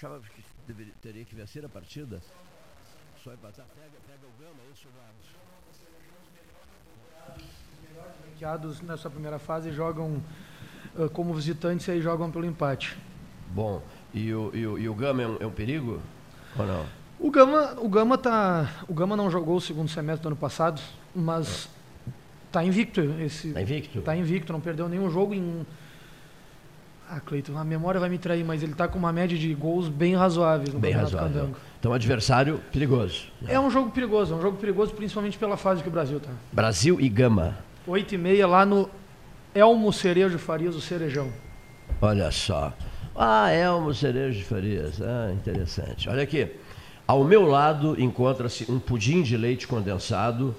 achava que deveria, teria que vencer a partida. Só empatar. Pega, pega o Gama, é isso, Ranqueados nessa primeira fase jogam uh, como visitantes e aí jogam pelo empate. Bom, e o, e o, e o Gama é um, é um perigo? Ou não? O Gama, o Gama tá, o Gama não jogou o segundo semestre do ano passado, mas está invicto esse. Tá invicto? Tá invicto, não perdeu nenhum jogo em ah, Cleiton, a memória vai me trair, mas ele está com uma média de gols bem razoável no bem razoável. Candango. Então, adversário perigoso. É um jogo perigoso, é um jogo perigoso principalmente pela fase que o Brasil está. Brasil e Gama. 8 e meia lá no Elmo Cerejo Farias, o Cerejão. Olha só. Ah, Elmo Cerejo de Farias. Ah, interessante. Olha aqui. Ao meu lado encontra-se um pudim de leite condensado,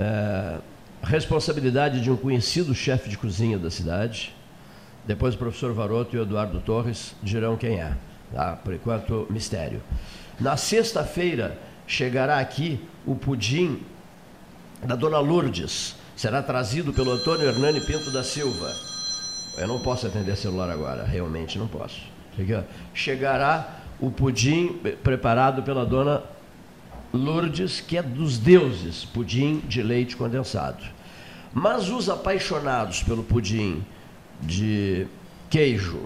é, responsabilidade de um conhecido chefe de cozinha da cidade. Depois o professor Varoto e o Eduardo Torres dirão quem é. Tá? Por enquanto, mistério. Na sexta-feira chegará aqui o pudim da Dona Lourdes. Será trazido pelo Antônio Hernani Pinto da Silva. Eu não posso atender celular agora, realmente não posso. Chegará o pudim preparado pela Dona Lourdes, que é dos deuses, pudim de leite condensado. Mas os apaixonados pelo pudim de queijo,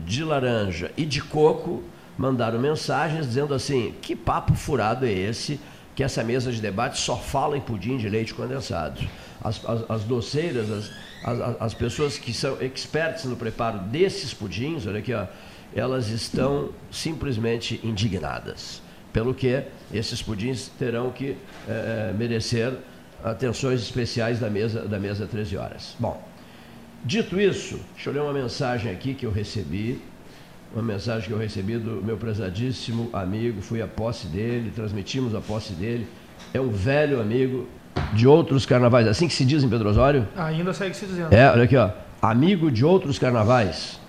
de laranja e de coco mandaram mensagens dizendo assim: que papo furado é esse? Que essa mesa de debate só fala em pudim de leite condensado. As, as, as doceiras, as, as, as, pessoas que são expertas no preparo desses pudins, olha aqui, ó, elas estão simplesmente indignadas. Pelo que esses pudins terão que é, merecer atenções especiais da mesa, da mesa 13 horas. Bom, Dito isso, deixa eu ler uma mensagem aqui que eu recebi, uma mensagem que eu recebi do meu prezadíssimo amigo, fui à posse dele, transmitimos a posse dele. É um velho amigo de outros carnavais, assim que se diz em Pedro Osório? Ainda segue se dizendo. É, olha aqui, ó. Amigo de outros carnavais,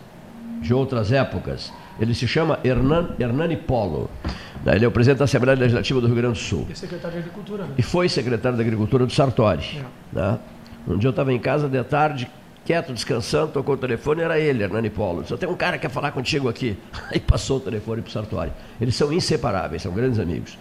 de outras épocas. Ele se chama Hernan, Hernani Polo. Ele é o presidente da Assembleia Legislativa do Rio Grande do Sul. E secretário de Agricultura, né? E foi secretário da Agricultura do Sartori. É. Né? Um dia eu estava em casa de tarde, quieto, descansando, tocou o telefone, era ele, Hernani Polo. Só tem um cara que quer falar contigo aqui. Aí passou o telefone para o Sartori. Eles são inseparáveis, são grandes amigos.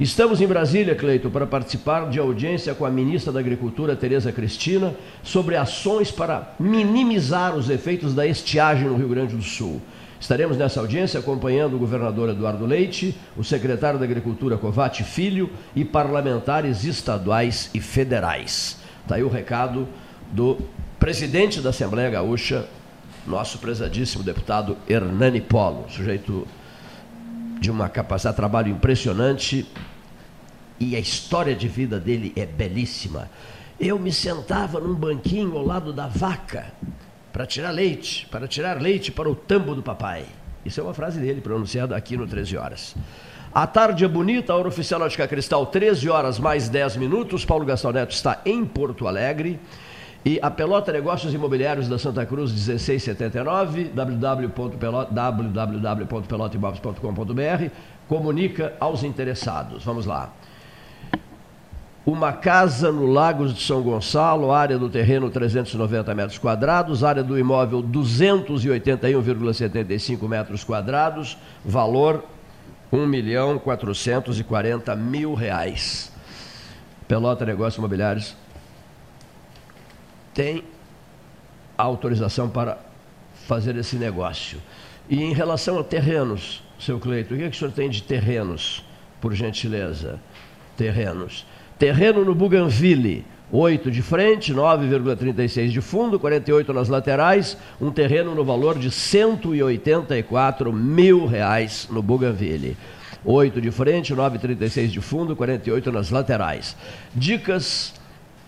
Estamos em Brasília, Cleito, para participar de audiência com a ministra da Agricultura, Tereza Cristina, sobre ações para minimizar os efeitos da estiagem no Rio Grande do Sul. Estaremos nessa audiência acompanhando o governador Eduardo Leite, o secretário da Agricultura Covate Filho e parlamentares estaduais e federais. Está aí o recado do presidente da Assembleia Gaúcha, nosso prezadíssimo deputado Hernani Polo, sujeito de uma capacidade de trabalho impressionante e a história de vida dele é belíssima. Eu me sentava num banquinho ao lado da vaca para tirar leite, para tirar leite para o tambo do papai. Isso é uma frase dele, pronunciada aqui no 13 horas. A tarde é bonita, a hora oficial Ótica Cristal, 13 horas mais 10 minutos. Paulo Gastão Neto está em Porto Alegre. E a Pelota Negócios Imobiliários da Santa Cruz 1679, www.pelotaimóveis.com.br, comunica aos interessados. Vamos lá. Uma casa no Lagos de São Gonçalo, área do terreno 390 metros quadrados, área do imóvel 281,75 metros quadrados, valor 1 milhão 440 mil reais. Pelota Negócios Imobiliários tem autorização para fazer esse negócio. E em relação a terrenos, seu Cleito, o que, é que o senhor tem de terrenos, por gentileza? Terrenos. Terreno no Bougainville, 8 de frente, 9,36 de fundo, 48 nas laterais, um terreno no valor de 184 mil reais no Bougainville. 8 de frente, 9,36 de fundo, 48 nas laterais. Dicas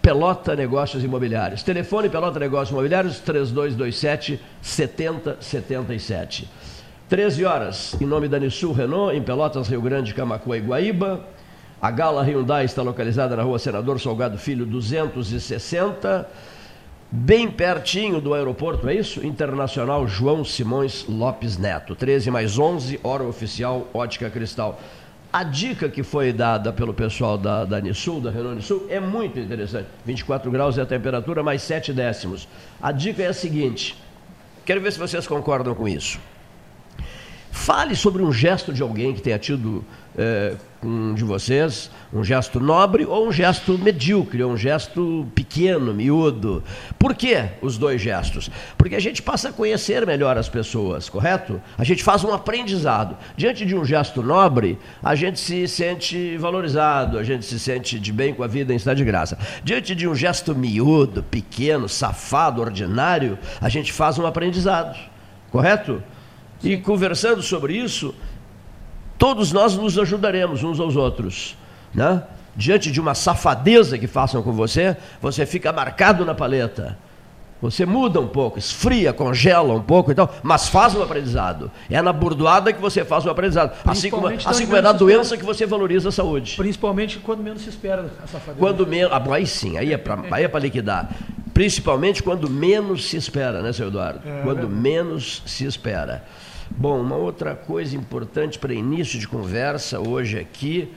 Pelota Negócios Imobiliários. Telefone Pelota Negócios Imobiliários 3227 7077. 13 horas, em nome da Nissul Renault, em Pelotas, Rio Grande, Camacuã e Guaíba. A Gala Hyundai está localizada na rua Senador Salgado Filho 260, bem pertinho do aeroporto, é isso? Internacional João Simões Lopes Neto. 13 mais 11, hora oficial, ótica cristal. A dica que foi dada pelo pessoal da, da Nisul, da Renault Nisul, é muito interessante. 24 graus é a temperatura, mais 7 décimos. A dica é a seguinte: quero ver se vocês concordam com isso. Fale sobre um gesto de alguém que tenha tido é, um de vocês, um gesto nobre ou um gesto medíocre, ou um gesto pequeno, miúdo. Por que os dois gestos? Porque a gente passa a conhecer melhor as pessoas, correto? A gente faz um aprendizado. Diante de um gesto nobre, a gente se sente valorizado, a gente se sente de bem com a vida em estado de graça. Diante de um gesto miúdo, pequeno, safado, ordinário, a gente faz um aprendizado, correto? E conversando sobre isso, todos nós nos ajudaremos uns aos outros. Né? Diante de uma safadeza que façam com você, você fica marcado na paleta. Você muda um pouco, esfria, congela um pouco e tal, mas faz um aprendizado. É na burdoada que você faz o um aprendizado. Assim como, assim como é na doença que você valoriza a saúde. Principalmente quando menos se espera a safadeza. Quando menos. Ah, aí sim, aí é para é liquidar. Principalmente quando menos se espera, né, seu Eduardo? É, quando é menos se espera. Bom, uma outra coisa importante para início de conversa hoje aqui,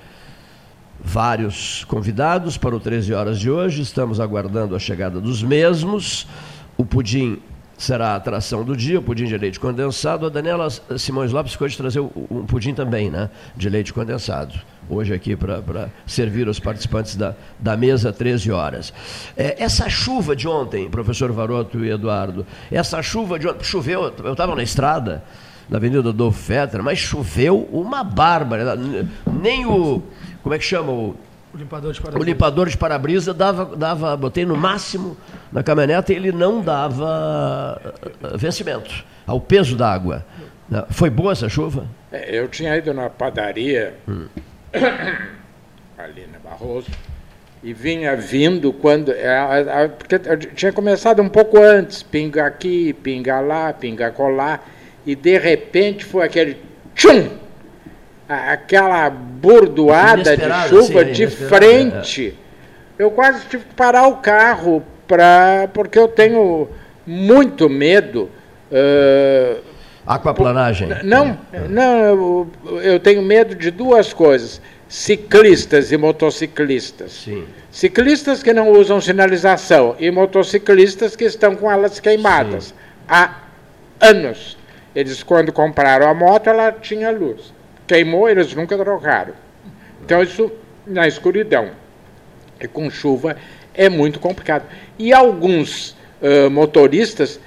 vários convidados para o 13 horas de hoje, estamos aguardando a chegada dos mesmos. O pudim será a atração do dia, o pudim de leite condensado. A Daniela Simões Lopes ficou de trazer um pudim também, né? De leite condensado. Hoje aqui para servir os participantes da, da mesa 13 horas. É, essa chuva de ontem, professor Varoto e Eduardo, essa chuva de ontem, choveu, eu estava na estrada, na Avenida do Fetter, mas choveu uma bárbara. Nem o. Como é que chama? O, o limpador de para-brisa. O limpador de para-brisa dava, dava, botei no máximo na caminhonete e ele não dava eh, vencimento ao peso da água. Foi boa essa chuva? É, eu tinha ido na padaria, hum. ali na Barroso, e vinha vindo quando. É, porque tinha começado um pouco antes, pinga aqui, pinga lá, pinga colar e de repente foi aquele tchum! Aquela bordoada de chuva assim, de frente. É. Eu quase tive que parar o carro pra, porque eu tenho muito medo. Uh, Aquaplanagem? Não, não eu, eu tenho medo de duas coisas ciclistas e motociclistas. Sim. Ciclistas que não usam sinalização e motociclistas que estão com elas queimadas Sim. há anos. Eles, quando compraram a moto, ela tinha luz. Queimou, eles nunca trocaram. Então, isso na escuridão. E com chuva é muito complicado. E alguns uh, motoristas,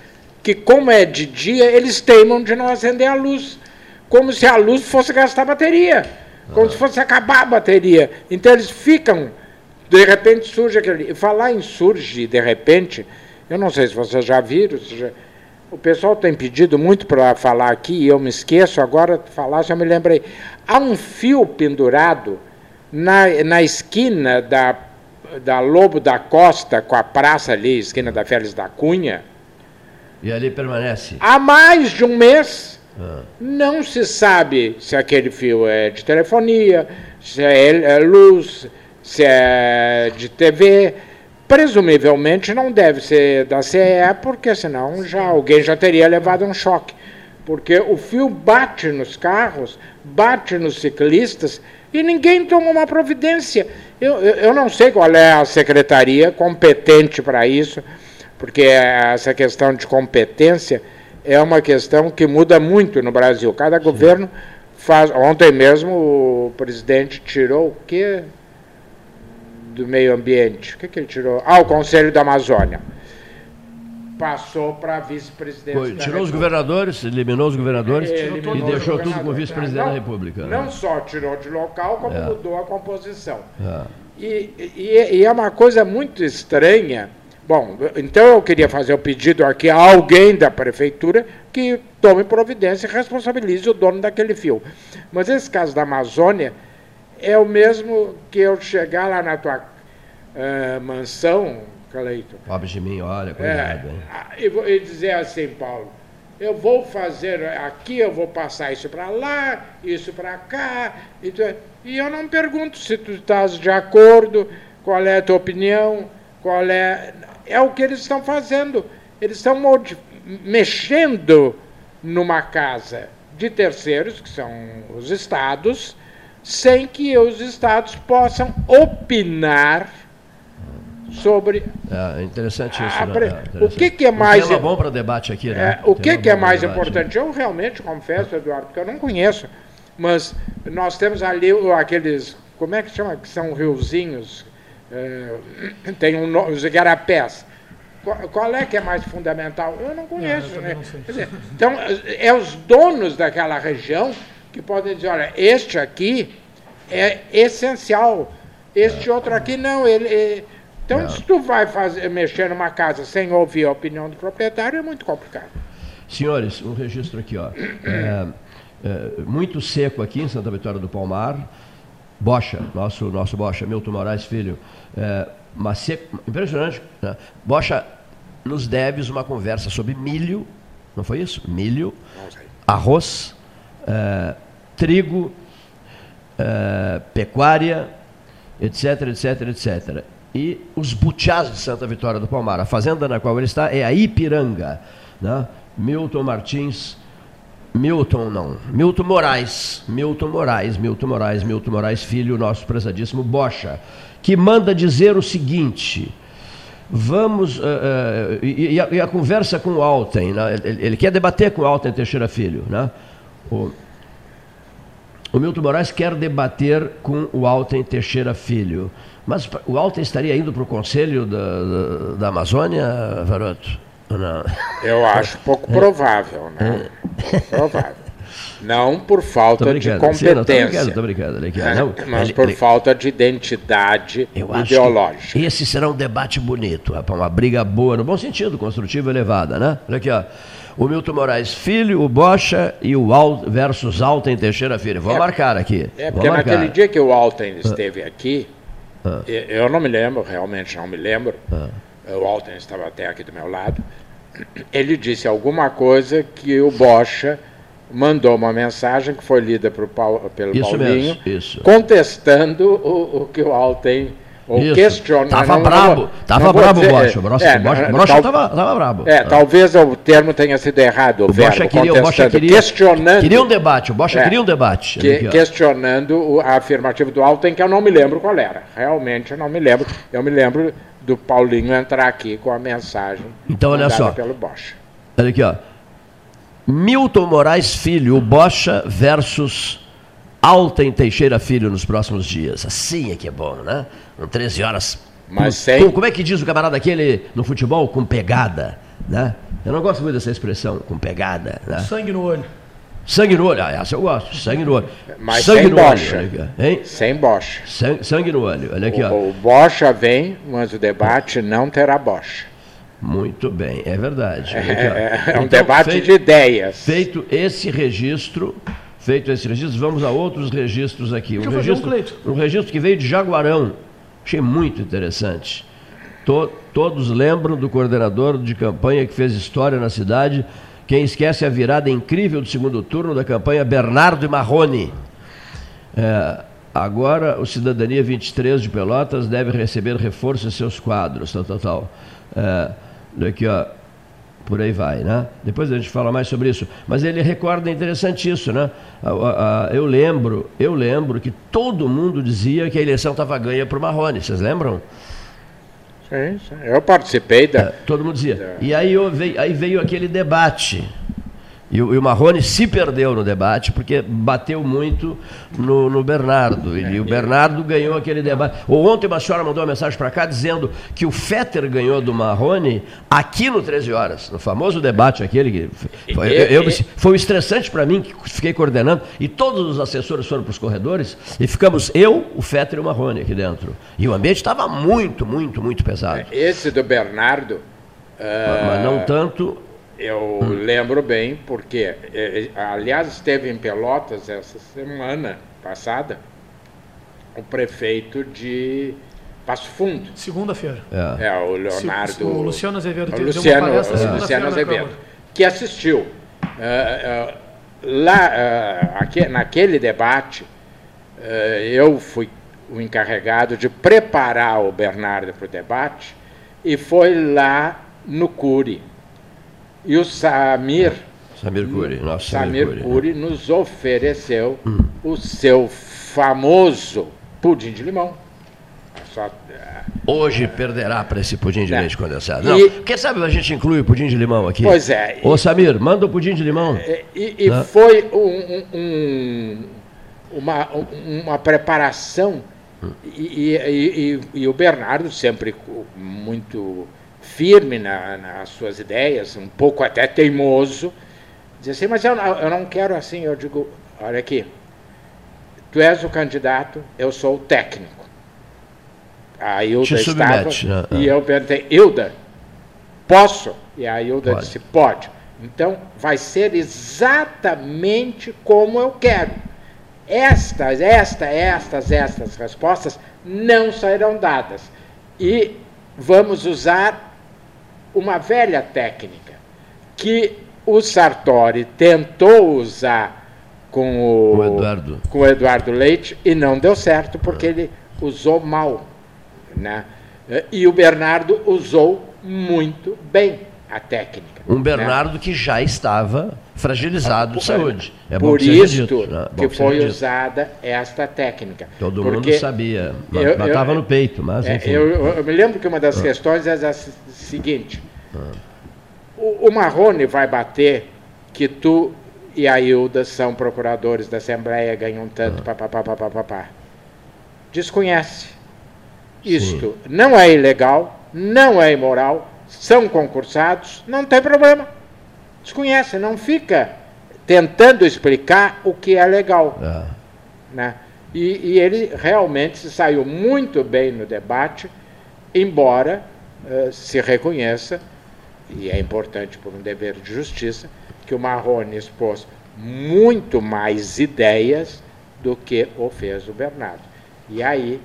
que como é de dia, eles teimam de não acender a luz. Como se a luz fosse gastar bateria. Como se fosse acabar a bateria. Então, eles ficam. De repente surge aquele. E falar em surge, de repente, eu não sei se vocês já viram, se já, o pessoal tem pedido muito para falar aqui, e eu me esqueço, agora falar, já me lembrei. Há um fio pendurado na, na esquina da, da Lobo da Costa, com a praça ali, esquina da Félix da Cunha. E ali permanece? Há mais de um mês. Ah. Não se sabe se aquele fio é de telefonia, se é, é luz, se é de TV Presumivelmente não deve ser da CE, porque senão já alguém já teria levado um choque. Porque o fio bate nos carros, bate nos ciclistas e ninguém toma uma providência. Eu, eu, eu não sei qual é a secretaria competente para isso, porque essa questão de competência é uma questão que muda muito no Brasil. Cada governo faz. Ontem mesmo o presidente tirou o quê? Do Meio Ambiente. O que, que ele tirou? Ah, o Conselho da Amazônia. Passou para vice-presidente. Tirou os governadores, eliminou os governadores eliminou e deixou tudo com o vice-presidente da República. Não né? só tirou de local, como é. mudou a composição. É. E, e, e é uma coisa muito estranha. Bom, então eu queria fazer o pedido aqui a alguém da prefeitura que tome providência e responsabilize o dono daquele fio. Mas esse caso da Amazônia é o mesmo que eu chegar lá na tua uh, mansão, Cleito. Pobre de mim, olha, cuidado. É, e, e dizer assim, Paulo, eu vou fazer aqui, eu vou passar isso para lá, isso para cá, e, tu, e eu não pergunto se tu estás de acordo, qual é a tua opinião, qual é. É o que eles estão fazendo. Eles estão mexendo numa casa de terceiros, que são os estados, sem que os estados possam opinar sobre. É interessante isso. A, né? é interessante. O que, que é mais. Um bom para debate aqui, né? É, o que, que é mais importante? Né? Eu realmente confesso, Eduardo, porque eu não conheço, mas nós temos ali aqueles. Como é que chama? Que são riozinhos. É, tem um, os igarapés. Qual, qual, é que é mais fundamental? Eu não conheço. Não, eu né? Não dizer, então, é os donos daquela região que podem dizer: olha, este aqui é essencial, este é. outro aqui não. Ele, ele então, se tu vai fazer, mexer numa casa sem ouvir a opinião do proprietário, é muito complicado. Senhores, um registro aqui, ó. É, é, muito seco aqui em Santa Vitória do Palmar. Bocha, nosso, nosso Bocha, Milton Moraes Filho. É, mas seco, impressionante. Né? Bocha nos deves uma conversa sobre milho, não foi isso? Milho, arroz, é, trigo, é, pecuária, etc, etc, etc e os butiás de Santa Vitória do Palmar. A fazenda na qual ele está é a Ipiranga. Né? Milton Martins, Milton não, Milton Moraes, Milton Moraes, Milton Moraes, Milton Moraes, filho nosso prezadíssimo Bocha, que manda dizer o seguinte. Vamos. Uh, uh, e, e, a, e, a, conversa com o Alten, né? ele, ele, quer debater com o Alten Teixeira Filho. Né? O, o Milton Moraes quer debater com o Alten Teixeira Filho. Mas o Alten estaria indo para o Conselho da, da, da Amazônia, Varoto? Não? Eu acho pouco provável, né? Pouco provável. Não por falta de competência. Estou brincando, brincando. Mas ele, por ele, falta de identidade ideológica. esse será um debate bonito, rapaz, uma briga boa, no bom sentido, construtiva elevada, né? Olha aqui, ó. O Milton Moraes Filho, o Bocha e o Al versus Alten Teixeira Filho. Vou é, marcar aqui. É, porque naquele dia que o Alten esteve aqui, ah. Eu não me lembro, realmente não me lembro. Ah. O Alten estava até aqui do meu lado. Ele disse alguma coisa que o Bocha mandou uma mensagem que foi lida Paulo, pelo isso Paulinho, mesmo, contestando o, o que o Alten ou questionando. Tava não, brabo, tava brabo o Bocha. O Brocha, é, Brocha tava, tava brabo. É, talvez o termo tenha sido errado. O, o verbo, queria, o Bocha queria, questionando. Queria um debate, o Bocha é, queria um debate. Que, questionando a afirmativa do Alten, que eu não me lembro qual era. Realmente eu não me lembro. Eu me lembro do Paulinho entrar aqui com a mensagem. Então, olha só. Pelo Bocha. Olha aqui, ó. Milton Moraes Filho, o Bocha versus Alten Teixeira Filho nos próximos dias. Assim é que é bom, né? Com 13 horas. Mas com, sem... com, como é que diz o camarada aquele no futebol? Com pegada, né? Eu não gosto muito dessa expressão, com pegada. Né? Sangue no olho. Sangue no olho, ah, essa eu gosto, sangue no olho. Mas sangue sem no bocha. Olho, hein? Sem bocha. Sangue, sangue, no olho, olha aqui. O, ó. o bocha vem, mas o debate não terá bocha. Muito bem, é verdade. É, é um então, debate feito, de ideias. Feito esse registro, Feito esse registro, vamos a outros registros aqui. Um registro, um, um registro que veio de Jaguarão. Achei muito interessante. To, todos lembram do coordenador de campanha que fez história na cidade. Quem esquece a virada incrível do segundo turno da campanha Bernardo e Marrone. É, agora, o Cidadania 23 de Pelotas deve receber reforço em seus quadros, tal, tal, tal. É, daqui, ó por aí vai, né? Depois a gente fala mais sobre isso. Mas ele recorda interessante isso, né? Eu lembro, eu lembro que todo mundo dizia que a eleição estava ganha para o Marrone. Vocês lembram? Sim, sim. Eu participei da. É, todo mundo dizia. E aí, veio, aí veio aquele debate e o, e o Marrone se perdeu no debate porque bateu muito no, no Bernardo. E, e, o Bernardo ganhou aquele debate. Ontem uma senhora mandou uma mensagem para cá dizendo que o Fetter ganhou do Marrone aqui no 13 Horas, no famoso debate aquele que foi, eu, eu, foi estressante para mim, que fiquei coordenando, e todos os assessores foram para os corredores e ficamos eu, o Fetter e o Marrone aqui dentro. E o ambiente estava muito, muito, muito pesado. Esse do Bernardo. Uh... Mas não tanto eu hum. lembro bem, porque, é, é, aliás, esteve em Pelotas essa semana passada o prefeito de Passo Fundo. Segunda-feira. É. é. o Leonardo. O Luciano Azevedo. O Luciano, o Luciano Azevedo. Que assistiu. Uh, uh, lá, uh, aqui, naquele debate, eu fui o encarregado de preparar o Bernardo para o debate e foi lá no Cury e o Samir. Samir Curi, nosso Samir, Samir Curi, nos ofereceu hum. o seu famoso pudim de limão. Só, hoje perderá para esse pudim de é. leite condensado. Não, e... quem sabe a gente inclui o pudim de limão aqui? Pois é. Ô Samir, manda o pudim de limão. É, e, e né? foi um, um, uma, uma preparação e, e, e, o Bernardo sempre muito firme na, nas suas ideias, um pouco até teimoso, dizia assim, mas eu, eu não quero assim, eu digo, olha aqui, tu és o candidato, eu sou o técnico. A Hilda estava, né? e eu perguntei, Hilda, posso? E a Hilda pode. disse, pode. Então, vai ser exatamente como eu quero. Estas, estas, estas, estas respostas não serão dadas. E vamos usar uma velha técnica que o Sartori tentou usar com o, o Eduardo. com o Eduardo Leite e não deu certo porque ele usou mal. Né? E o Bernardo usou muito bem a técnica. Um? Bernardo né? que já estava fragilizado de saúde. É por isso que, né? que foi usada esta técnica. Todo mundo sabia, mas estava no peito. Mas, é, eu, eu, me lembro que uma das ah. questões é a seguinte: ah. o, o Marrone vai bater que tu e a Hilda são procuradores da Assembleia, ganham tanto, ah. papapá. Desconhece. Isto Sim. não é ilegal, não é imoral, são concursados, não tem problema. Desconhece, não fica tentando explicar o que é legal. É. Né? E, e, ele realmente se saiu muito bem no debate, embora uh, se reconheça, e é importante por um dever de justiça, que o Marrone expôs muito mais ideias do que o fez o Bernardo. E aí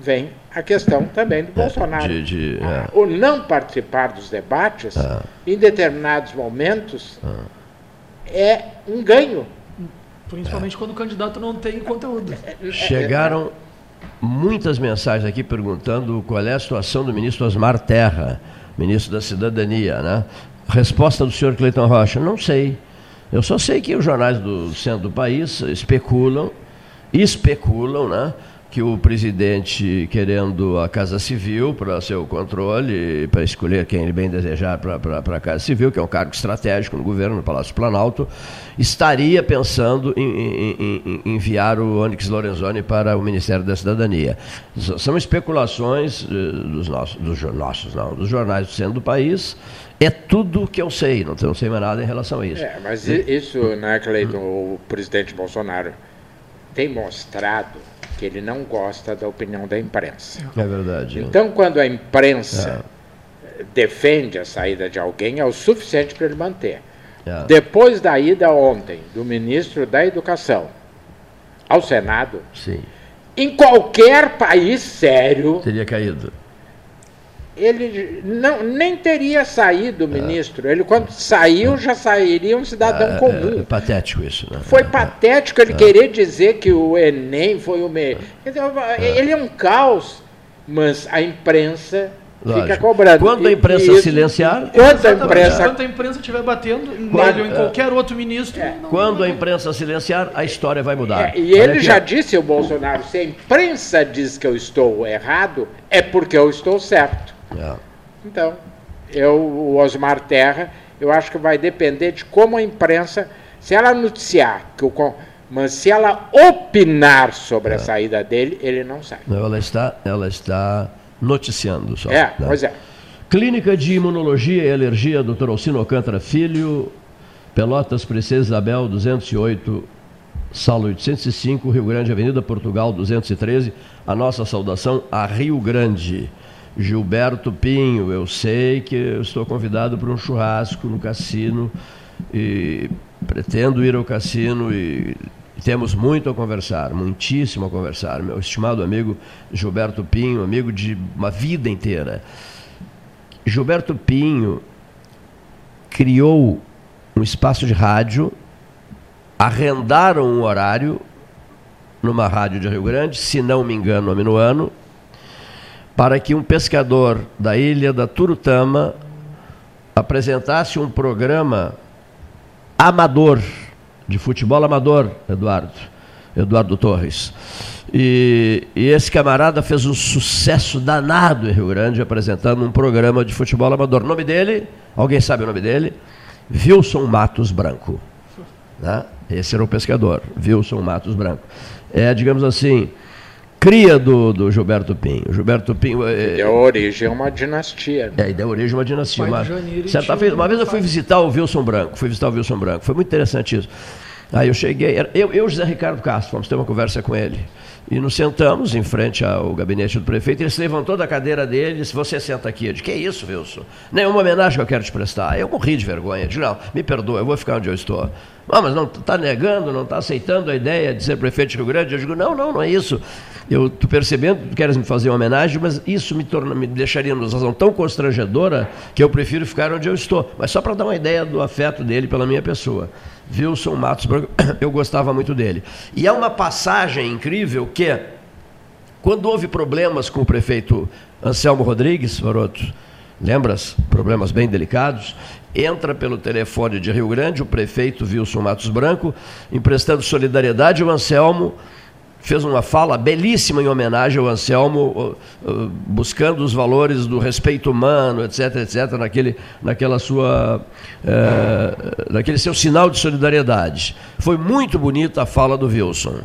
vem a questão também do é, Bolsonaro. De, de, ah, é. O não participar dos debates, ah. em determinados momentos, ah. é um ganho. Principalmente quando o candidato não tem conteúdo. É, é, Chegaram muitas mensagens aqui perguntando qual é a situação do ministro Osmar Terra, ministro da Cidadania, né? Resposta do senhor Cleiton Rocha, não sei. Eu só sei que os jornais do centro do país especulam, especulam, né? Que o presidente, querendo a Casa Civil para seu controle, para escolher quem ele bem desejar para a Casa Civil, que é um cargo estratégico no governo, no Palácio Planalto, estaria pensando em, em, em enviar o Onyx Lorenzoni para o Ministério da Cidadania. São especulações eh, dos nossos, dos nossos não, dos jornais do centro do país. É tudo que eu sei, não, não sei mais nada em relação a isso. É, mas isso, né, Cleiton, o presidente Bolsonaro tem mostrado que ele não gosta da opinião da imprensa. É verdade. Então, quando a imprensa é. defende a saída de alguém, é o suficiente para ele manter. É. Depois da ida ontem do ministro da Educação ao Senado, Sim. em qualquer país sério. Teria caído ele não, nem teria saído o é. ministro. Ele, quando saiu, já sairia um cidadão é, comum. É, é patético isso. Né? Foi patético ele querer dizer que o Enem foi o meio. Ele é um caos, mas a imprensa Lógico. fica cobrando. Quando a imprensa e, silenciar. Quando a imprensa, quando a imprensa estiver batendo em quando, em qualquer outro ministro. É. Não, quando não a imprensa silenciar, a história vai mudar. É, e ele aqui, já disse, o Bolsonaro, se a imprensa diz que eu estou errado, é porque eu estou certo. É. Então, eu, o Osmar Terra, eu acho que vai depender de como a imprensa, se ela noticiar que o mas se ela opinar sobre é. a saída dele, ele não sai. Ela está, ela está noticiando só. É, né? pois é. Clínica de Imunologia e Alergia, Dr. Alcino Alcântara Filho, Pelotas, Princesa Isabel, 208, Sala 805, Rio Grande, Avenida Portugal, 213. A nossa saudação a Rio Grande. Gilberto Pinho, eu sei que eu estou convidado para um churrasco no cassino e pretendo ir ao cassino e temos muito a conversar, muitíssimo a conversar. Meu estimado amigo Gilberto Pinho, amigo de uma vida inteira. Gilberto Pinho criou um espaço de rádio, arrendaram um horário numa rádio de Rio Grande, se não me engano, no ano, para que um pescador da ilha da Turutama apresentasse um programa amador, de futebol amador, Eduardo, Eduardo Torres. E, e, esse camarada fez um sucesso danado em Rio Grande, apresentando um programa de futebol amador. Nome dele, alguém sabe o nome dele? Wilson Matos Branco. Né? Esse era o pescador, Wilson Matos Branco. É, digamos assim, cria do, do Gilberto Pinho. O Gilberto Pinho. É, deu origem a uma dinastia. Né? É, deu origem a uma dinastia. Uma, certa vez, uma vez eu fui visitar o Wilson Branco, fui visitar o Wilson Branco. Foi muito interessante isso. Aí eu cheguei, eu e José Ricardo Castro, fomos ter uma conversa com ele. E nos sentamos em frente ao gabinete do prefeito. Ele se levantou da cadeira dele e disse: Você senta aqui. Eu disse: Que isso, Wilson? Nenhuma homenagem que eu quero te prestar. Eu morri de vergonha. Eu disse: Não, me perdoa, eu vou ficar onde eu estou. Ah, mas não está negando, não está aceitando a ideia de ser prefeito de Rio Grande? Eu digo: Não, não, não é isso. Eu estou percebendo que queres me fazer uma homenagem, mas isso me, torna, me deixaria numa situação tão constrangedora que eu prefiro ficar onde eu estou. Mas só para dar uma ideia do afeto dele pela minha pessoa. Wilson Matos eu gostava muito dele. E é uma passagem incrível que, quando houve problemas com o prefeito Anselmo Rodrigues, Varoto, lembras? Problemas bem delicados. Entra pelo telefone de Rio Grande o prefeito Wilson Matos Branco, emprestando solidariedade ao Anselmo fez uma fala belíssima em homenagem ao Anselmo, buscando os valores do respeito humano, etc, etc, naquele, naquela sua, é, naquele seu sinal de solidariedade. Foi muito bonita a fala do Wilson.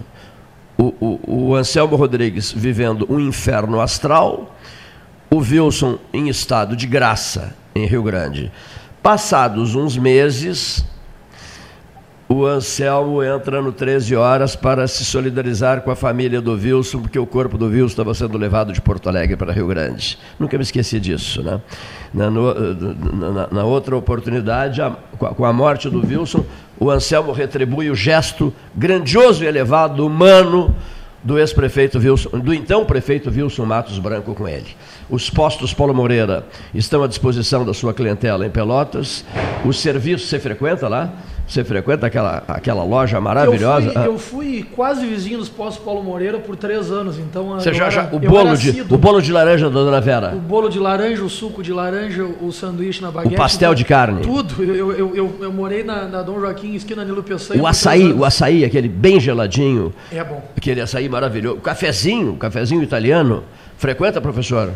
O, o, o Anselmo Rodrigues vivendo um inferno astral, o Wilson em estado de graça em Rio Grande. Passados uns meses, o Anselmo entra no 13 horas para se solidarizar com a família do Wilson, porque o corpo do Wilson estava sendo levado de Porto Alegre para Rio Grande. Nunca me esqueci disso. Né? Na, no, na, na outra oportunidade, a, com a morte do Wilson, o Anselmo retribui o gesto grandioso e elevado, humano, do ex-prefeito Wilson, do então prefeito Wilson Matos Branco com ele. Os postos Paulo Moreira estão à disposição da sua clientela em Pelotas. O serviço você frequenta lá? Você frequenta aquela, aquela loja maravilhosa? Eu fui, eu fui quase vizinho dos postos Paulo Moreira por três anos, então. Você já, já, o, bolo de, o bolo de laranja da Dona Vera? O bolo de laranja, o suco de laranja, o sanduíche na baguete. O pastel de carne. Tudo. Eu, eu, eu, eu morei na, na, Dom Joaquim, esquina Nilo Peçanha. O açaí, o açaí, aquele bem geladinho. É bom. Aquele açaí maravilhoso. O cafezinho, o cafezinho italiano. Frequenta, professor?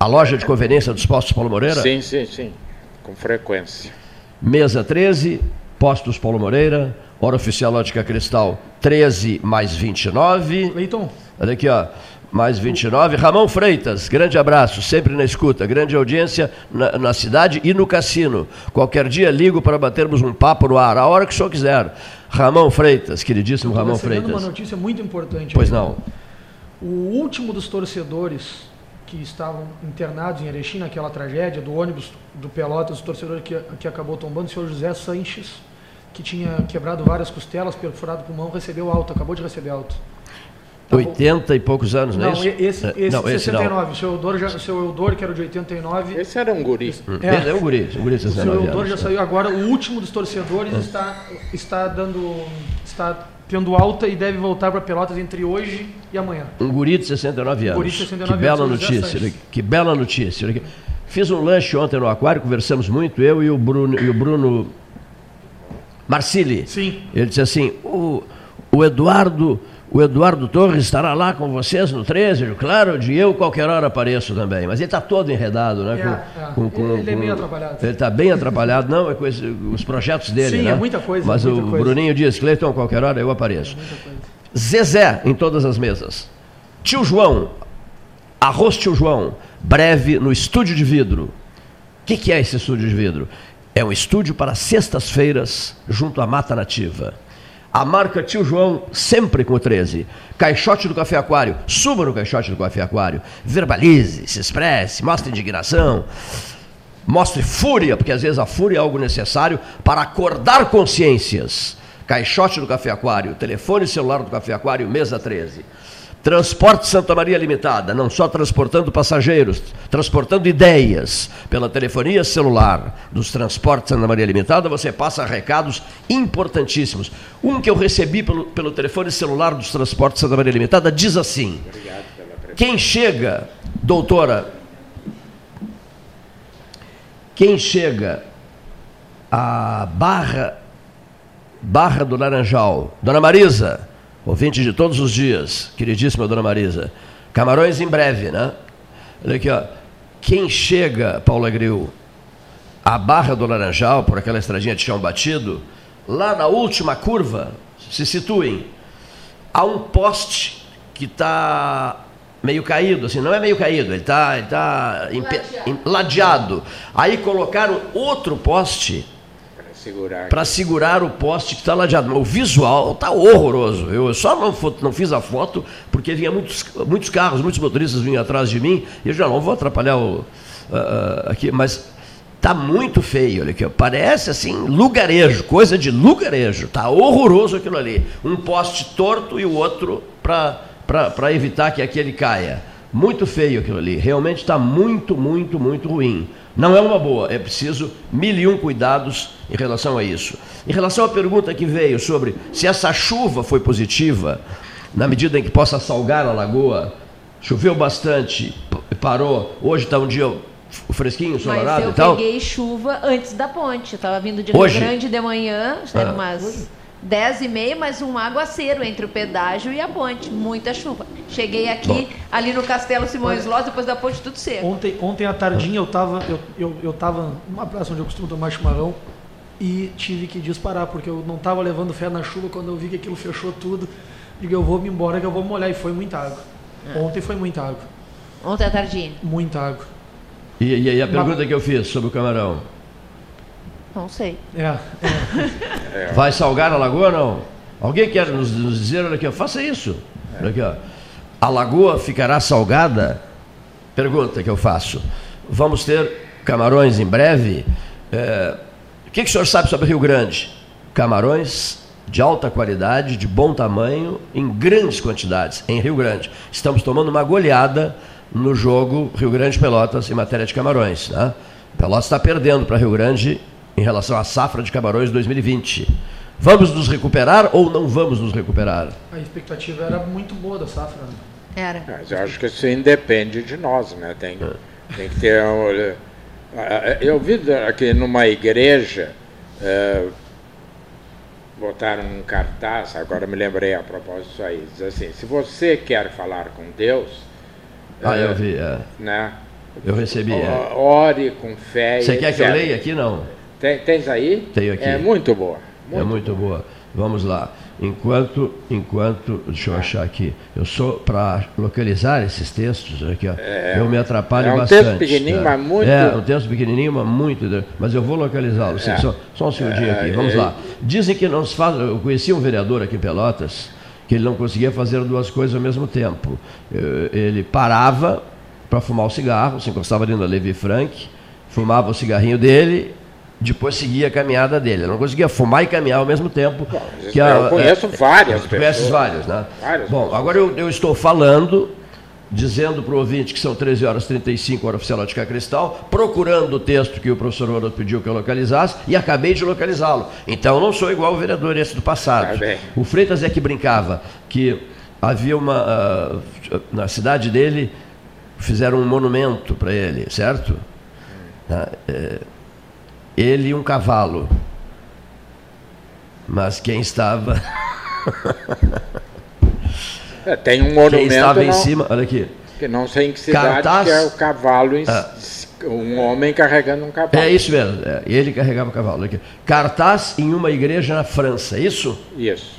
A loja de conveniência dos postos Paulo Moreira? Sim, sim, sim. Com frequência. Mesa 13, Postos Paulo Moreira, hora oficial Ótica Cristal 13 mais 29. Leiton. Olha aqui, ó. Mais 29. Ramon Freitas, grande abraço, sempre na escuta, grande audiência na, na cidade e no cassino. Qualquer dia ligo para batermos um papo no ar, a hora que o senhor quiser. Ramon Freitas, queridíssimo Ramon Freitas. uma notícia muito importante. Pois não. O último dos torcedores que estavam internados em Erechim, naquela tragédia do ônibus do Pelotas, o torcedor que, que acabou tombando, o senhor José Sanches, que tinha quebrado várias costelas, perfurado o pulmão, recebeu alta, acabou de receber alta. Tá 80 e poucos anos, não, é isso? Esse, é, esse não, esse 69. Não. O seu Eudor, já, o seu Eudor, que era de 89. Esse era um guri. É, é um guri, um guri de 69 O seu Eudor já saiu agora. O último dos torcedores é. está, está dando. está tendo alta e deve voltar para Pelotas entre hoje e amanhã. Um guri de 69 anos. Um guri de 69 que bela anos, notícia. Que bela notícia. Fiz um lanche ontem no aquário, conversamos muito, eu e o Bruno, e o Bruno Marcili. Sim. Ele disse assim: o, o Eduardo. O Eduardo Torres estará lá com vocês no 13? Claro, de eu qualquer hora apareço também. Mas ele está todo enredado, né? É, com, é. Com, com, ele é bem atrapalhado. Ele está bem atrapalhado, não, é com esse, os projetos dele, Sim, né? é muita coisa. Mas muita o coisa. Bruninho diz, Cleiton, qualquer hora eu apareço. É Zezé em todas as mesas. Tio João, arroz tio João, breve no estúdio de vidro. O que, que é esse estúdio de vidro? É um estúdio para sextas-feiras, junto à Mata Nativa. A marca Tio João, sempre com o 13. Caixote do Café Aquário. Suba no caixote do Café Aquário. Verbalize, se expresse, mostre indignação. Mostre fúria, porque às vezes a fúria é algo necessário para acordar consciências. Caixote do Café Aquário, telefone celular do Café Aquário, mesa 13. Transporte Santa Maria Limitada, não só transportando passageiros, transportando ideias. Pela telefonia celular dos Transportes Santa Maria Limitada, você passa recados importantíssimos. Um que eu recebi pelo, pelo telefone celular dos Transportes Santa Maria Limitada diz assim: Quem chega, doutora, quem chega a Barra, Barra do Laranjal, Dona Marisa, ouvinte de todos os dias, queridíssima dona Marisa. Camarões em breve, né? Olha aqui, ó. Quem chega, Paulo Agril, à Barra do Laranjal, por aquela estradinha de chão batido, lá na última curva, se situem, há um poste que está meio caído, assim, não é meio caído, ele está ele tá ladeado. ladeado. Aí colocaram outro poste para segurar o poste que está ladeado. O visual está horroroso. Eu só não, não, fiz a foto porque vinha muitos, muitos carros, muitos motoristas vinham atrás de mim e eu já não vou atrapalhar o, uh, aqui, mas Tá muito feio, olha aqui, parece assim lugarejo, coisa de lugarejo. Tá horroroso aquilo ali. Um poste torto e o outro para evitar que aquele caia. Muito feio aquilo ali. Realmente está muito, muito, muito ruim. Não é uma boa. É preciso mil e um cuidados em relação a isso. Em relação à pergunta que veio sobre se essa chuva foi positiva, na medida em que possa salgar a lagoa, choveu bastante, parou. Hoje está um dia fresquinho, ensolarado e tal? eu peguei chuva antes da ponte. Eu estava vindo de Rio Hoje? Grande de manhã, ah. umas 10 e meia, mas um aguaceiro entre o pedágio e a ponte. Muita chuva. Cheguei aqui, Bom. ali no Castelo Simões Lós, depois da ponte, tudo seco. Ontem, ontem à tardinha eu estava eu, eu, eu tava numa praça onde eu costumo tomar chimarrão e tive que disparar, porque eu não estava levando fé na chuva quando eu vi que aquilo fechou tudo. Digo, eu vou me embora que eu vou molhar. E foi muita água. Ah. Ontem foi muita água. Ontem à tardinha? Muita água. E, e, a pergunta que eu fiz sobre o camarão? Não sei. É, é. Vai salgar a lagoa ou não? Alguém quer nos, nos dizer, olha aqui, faça isso. Olha aqui, ó. A lagoa ficará salgada? Pergunta que eu faço. Vamos ter camarões em breve? É, o que, que o senhor sabe sobre Rio Grande? Camarões de alta qualidade, de bom tamanho, em grandes quantidades, em Rio Grande. Estamos tomando uma goleada no jogo Rio Grande Pelotas em matéria de camarões. Né? Pelotas está perdendo para Rio Grande em relação à safra de camarões 2020. Vamos nos recuperar ou não vamos nos recuperar? A expectativa era muito boa da safra. Né? Era. Mas eu acho que isso independe de nós, né? Tem, é. tem que ter. Um, eu vi aqui numa igreja. É, botaram um cartaz, agora me lembrei a propósito disso aí, diz assim, se você quer falar com Deus, ah, eu vi. É. Né? Eu recebi. É. Ore com fé. Você quer que eu leia aqui? Não. Tem, tens aí? Tenho aqui. É muito boa. Muito é muito boa. boa. Vamos lá. Enquanto, enquanto, deixa eu ah. achar aqui, eu sou para localizar esses textos aqui, ó, é, eu me atrapalho bastante. É um texto pequenininho, tá? mas muito. É, um texto pequenininho, mas muito. Mas eu vou localizá-lo. É. Só, só um segundinho aqui. Vamos é. lá. Dizem que não se faz. Eu conheci um vereador aqui em Pelotas que ele não conseguia fazer duas coisas ao mesmo tempo. Eh, ele parava para fumar o cigarro, se encostava dentro da Levi Frank, fumava o cigarrinho dele, depois seguia a caminhada dele. Ele não conseguia fumar e caminhar ao mesmo tempo. que a, eu conheço é, várias pessoas. Conheces várias, né? Várias Bom, pessoas. agora eu, eu estou falando dizendo para o ouvinte que são 13 horas 35, hora oficial Ótica Cristal, procurando o texto que o professor Oroto pediu que eu localizasse e acabei de localizá-lo. Então eu não sou igual o vereador esse do passado. Tá o Freitas é que brincava que havia uma. Uh, na cidade dele fizeram um monumento para ele, certo? Uh, ele e um cavalo. Mas quem estava. É, tem um monumento. Quem estava em cima, olha aqui. Que não sei em que cidade Cartaz, que é o cavalo, em, ah, um homem carregando um cavalo. É isso mesmo, é, ele carregava o cavalo. Aqui. Cartaz em uma igreja na França, é isso? Isso.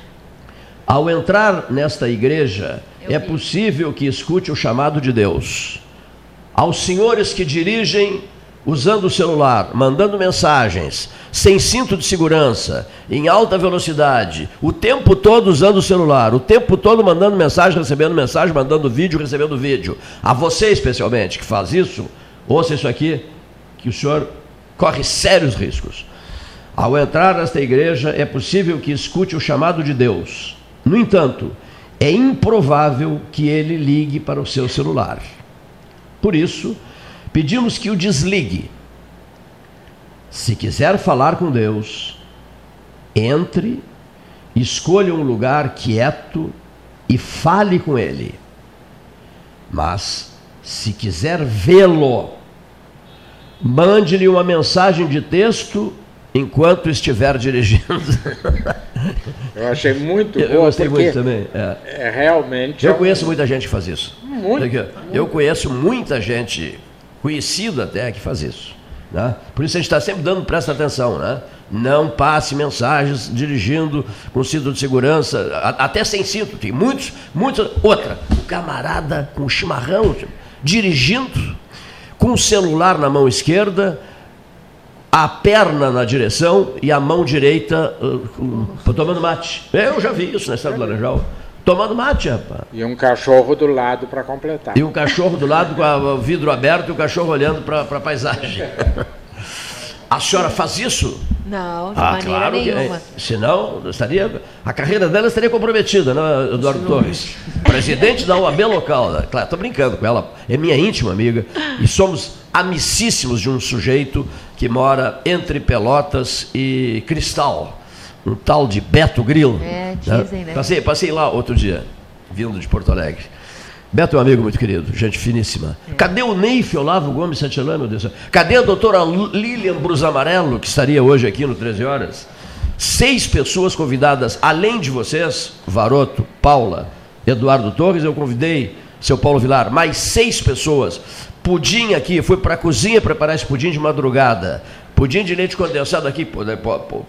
Ao entrar nesta igreja, Eu é vi. possível que escute o chamado de Deus. Aos senhores que dirigem usando o celular, mandando mensagens, sem cinto de segurança, em alta velocidade, o tempo todo usando o celular, o tempo todo mandando mensagem, recebendo mensagem, mandando vídeo, recebendo vídeo. A você especialmente que faz isso, ouça isso aqui, que o senhor corre sérios riscos. Ao entrar nesta igreja, é possível que escute o chamado de Deus. No entanto, é improvável que ele ligue para o seu celular. Por isso, pedimos que o desligue se quiser falar com Deus, entre, escolha um lugar quieto e fale com Ele. Mas, se quiser vê-lo, mande-lhe uma mensagem de texto enquanto estiver dirigindo. Eu achei muito bom. Eu gostei muito também. É, é realmente. Eu é conheço muita gente que faz isso. Muito. Eu conheço muita gente, conhecida até, que faz isso. Né? Por isso a gente está sempre dando, presta atenção, né? Não passe mensagens dirigindo com cinto de segurança, até sem cinto. Tem muitos, muitos. Outra, o camarada com chimarrão, dirigindo, com o celular na mão esquerda, a perna na direção e a mão direita uh, tomando mate. Eu já vi isso na estrada do Laranjal. Tomando mate, rapaz. E um cachorro do lado para completar. E um cachorro do lado com o vidro aberto e o cachorro olhando para a paisagem. A senhora faz isso? Não, de ah, maneira claro nenhuma. Que, senão, estaria, a carreira dela estaria comprometida, né, Eduardo Torres? Presidente da UAB local. Né? Claro, estou brincando com ela, é minha íntima amiga e somos amicíssimos de um sujeito que mora entre Pelotas e Cristal. Um tal de Beto Grilo. É, dizem, né? Passei, passei lá outro dia, vindo de Porto Alegre. Beto é um amigo muito querido, gente finíssima. É. Cadê o Neif Olavo Gomes Santillan, meu Deus? Cadê a doutora Lilian Brus Amarelo, que estaria hoje aqui no 13 Horas? Seis pessoas convidadas, além de vocês, Varoto, Paula, Eduardo Torres, eu convidei seu Paulo Vilar, mais seis pessoas. Pudim aqui, fui para a cozinha preparar esse pudim de madrugada. Pudim de leite condensado aqui,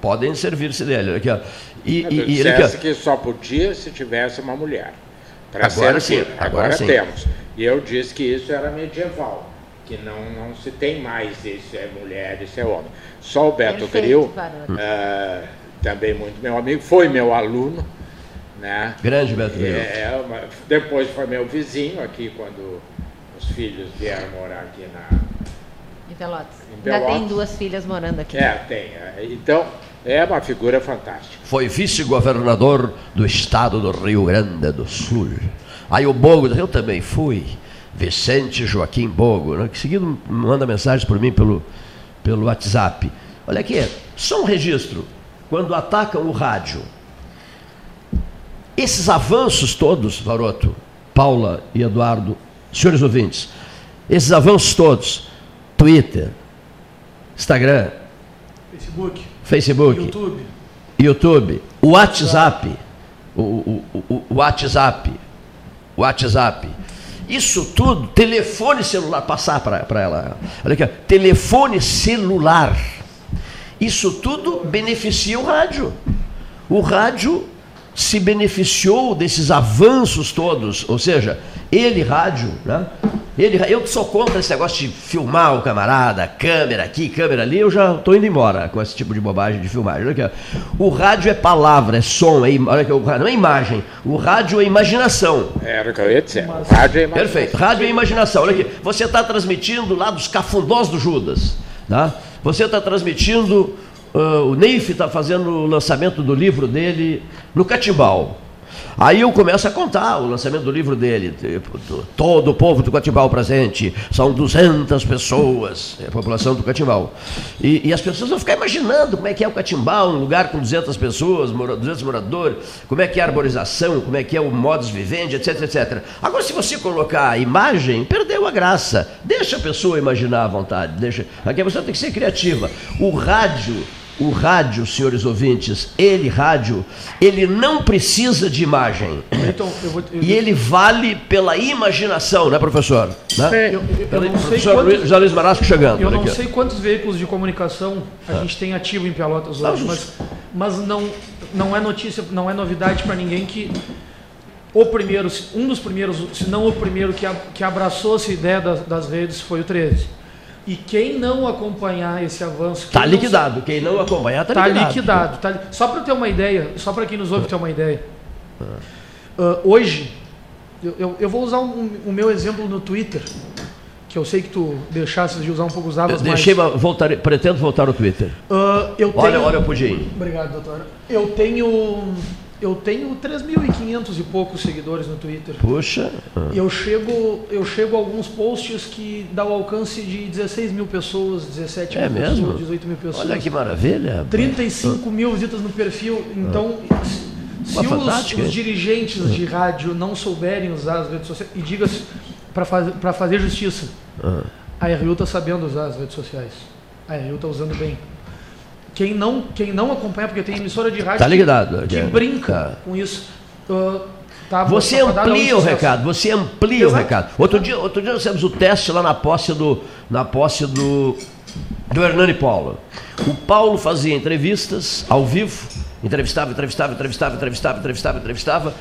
podem servir-se dele. Aqui, ó. E, e, e, aqui, ó. que só podia se tivesse uma mulher. Para agora sim, agora, agora sim. temos. E eu disse que isso era medieval, que não, não se tem mais isso é mulher, isso é homem. Só o Beto Gril, uh, também muito meu amigo, foi meu aluno. Né? Grande Beto Gril. É, uma, depois foi meu vizinho aqui, quando filhos vieram morar aqui na... Em Pelotas. Em Pelotas. Ainda tem duas filhas morando aqui. É, tem. Então, é uma figura fantástica. Foi vice-governador do estado do Rio Grande do Sul. Aí o Bogo, eu também fui. Vicente Joaquim Bogo, né, que seguido manda mensagens por mim pelo, pelo WhatsApp. Olha aqui, só um registro. Quando atacam o rádio, esses avanços todos, Varoto, Paula e Eduardo, senhores ouvintes, esses avanços todos, Twitter, Instagram, Facebook, Facebook, YouTube, YouTube WhatsApp, o, o, o, o WhatsApp, WhatsApp. Isso tudo, telefone celular, passar para ela. Olha aqui, telefone celular. Isso tudo beneficia o rádio. O rádio se beneficiou desses avanços todos, ou seja, ele, rádio, né? Ele, eu sou contra esse negócio de filmar o camarada, câmera aqui, câmera ali, eu já estou indo embora com esse tipo de bobagem de filmagem. O rádio é palavra, é som, é, olha aqui, não é imagem. O rádio é imaginação. Era o que eu ia dizer. Rádio é imaginação. Perfeito, rádio é imaginação. Olha aqui, você está transmitindo lá dos cafundós do Judas. Tá? Você está transmitindo, uh, o Neif está fazendo o lançamento do livro dele no Catimbau. Aí eu começo a contar o lançamento do livro dele. Todo o povo do Catimbau presente. São 200 pessoas, é a população do Catimbau. E, e, as pessoas vão ficar imaginando como é que é o Catimbau, um lugar com 200 pessoas, 200 moradores, como é que é a arborização, como é que é o modus vivendi, etc, etc. Agora, se você colocar a imagem, perdeu a graça. Deixa a pessoa imaginar à vontade. Deixa. Aqui a pessoa tem que ser criativa. O rádio o rádio, senhores ouvintes, ele, rádio, ele não precisa de imagem. Então, eu vou, eu... E ele vale pela imaginação, né, professor? Né? Eu, eu, não professor quantos, Luiz Marasco chegando. Eu não sei quantos veículos de comunicação a ah. gente tem ativo em Pelotas hoje, mas, mas não, não é notícia, não é novidade para ninguém que o primeiro, um dos primeiros, se não o primeiro que, que abraçou essa ideia das, das redes foi o 13. E quem não acompanhar esse avanço. Está liquidado. Não... Quem não acompanhar está tá liquidado. liquidado tá... Só para ter uma ideia, só para quem nos ouve ter uma ideia. Uh, hoje, eu, eu, eu, vou usar um, o meu exemplo no Twitter, que eu sei que tu deixaste de usar um pouco, usavas mais. Deixei, voltar, pretendo voltar ao Twitter. Uh, eu olha, tenho... olha o pudim. Obrigado, doutora. Eu tenho eu tenho 3.500 e poucos seguidores no Twitter. Puxa. E eu chego, eu chego a alguns posts que dá o alcance de 16 mil pessoas, 17 é mil mesmo? pessoas, 18 mil pessoas. Olha que maravilha. 35 mil visitas no perfil. Então, ah. se os, os, dirigentes de rádio não souberem usar as redes sociais, e diga-se, para faz, fazer justiça, ah. a RU está sabendo usar as redes sociais. A RU está usando bem. Quem não, quem não acompanha, porque tem emissora de rádio tá ligado, que, que brinca tá. com isso. Uh, tá, você amplia o recado, você amplia Exato. o recado. Outro dia, outro dia nós fizemos o teste lá na posse do, na posse do, do Hernani Paulo. O Paulo fazia entrevistas ao vivo, entrevistava, entrevistava, entrevistava, entrevistava, entrevistava, entrevistava,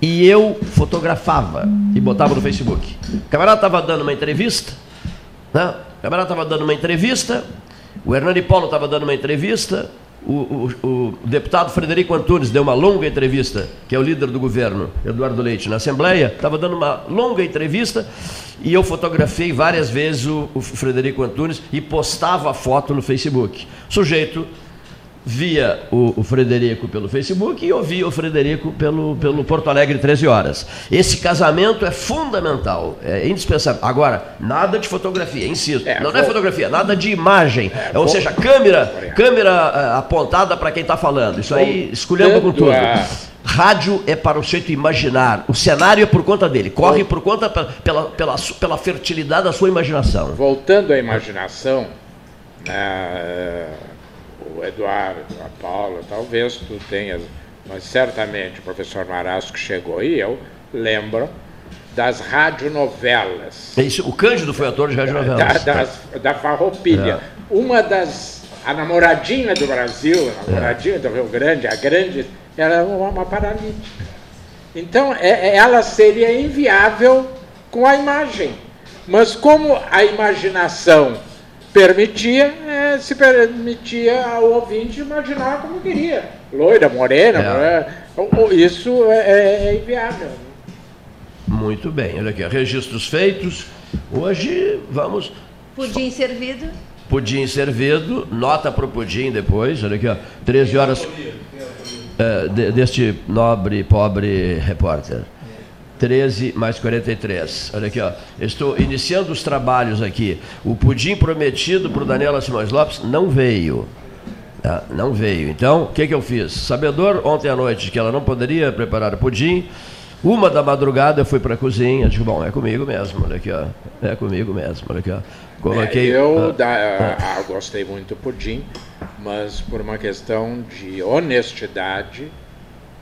e eu fotografava e botava no Facebook. O camarada estava dando uma entrevista, né? o camarada estava dando uma entrevista, o Hernani Paulo estava dando uma entrevista, o, o, o, deputado Frederico Antunes deu uma longa entrevista, que é o líder do governo, Eduardo Leite, na Assembleia, estava dando uma longa entrevista e eu fotografei várias vezes o, o Frederico Antunes e postava a foto no Facebook. Sujeito via o, o, Frederico pelo Facebook e ouvia o Frederico pelo, pelo Porto Alegre 13 horas. Esse casamento é fundamental, é indispensável. Agora, nada de fotografia, insisto. É, não, não, é fotografia, nada de imagem. É, ou seja, câmera, câmera uh, apontada para quem está falando. Isso aí escolhendo com tudo. Rádio é para o sujeito imaginar. O cenário é por conta dele. Corre por conta pela, pela, pela fertilidade da sua imaginação. Voltando à imaginação, né, o Eduardo, a Paula, talvez tu tenhas, mas certamente o professor Marasco chegou e eu lembro das radionovelas. É isso, o Cândido foi ator de radionovelas. Da, das, da Farroupilha. É. Uma das. A namoradinha do Brasil, a namoradinha é. do Rio Grande, a grande, era uma, uma paralítica. Então, é, é, ela seria inviável com a imagem. Mas como a imaginação permitia, é, se permitia ao ouvinte imaginar como queria. Loira, morena, é. isso é, é, é, inviável. Muito bem, olha aqui, registros feitos. Hoje vamos. Pudim servido. Pudim servido, nota para o pudim depois, olha aqui, ó, 13 horas. É, de, deste nobre, pobre repórter. 13 mais 43. Olha aqui, ó. Estou iniciando os trabalhos aqui. O pudim prometido para o Daniela Simões Lopes não veio. Tá? Não veio. Então, o que, que eu fiz? Sabedor, ontem à noite, que ela não poderia preparar o pudim. Uma da madrugada eu fui para a cozinha. Digo, bom, é comigo mesmo. Olha aqui, ó. É comigo mesmo. Olha aqui, ó. Coloquei. É, eu ah, da, ah, gostei muito do pudim, mas por uma questão de honestidade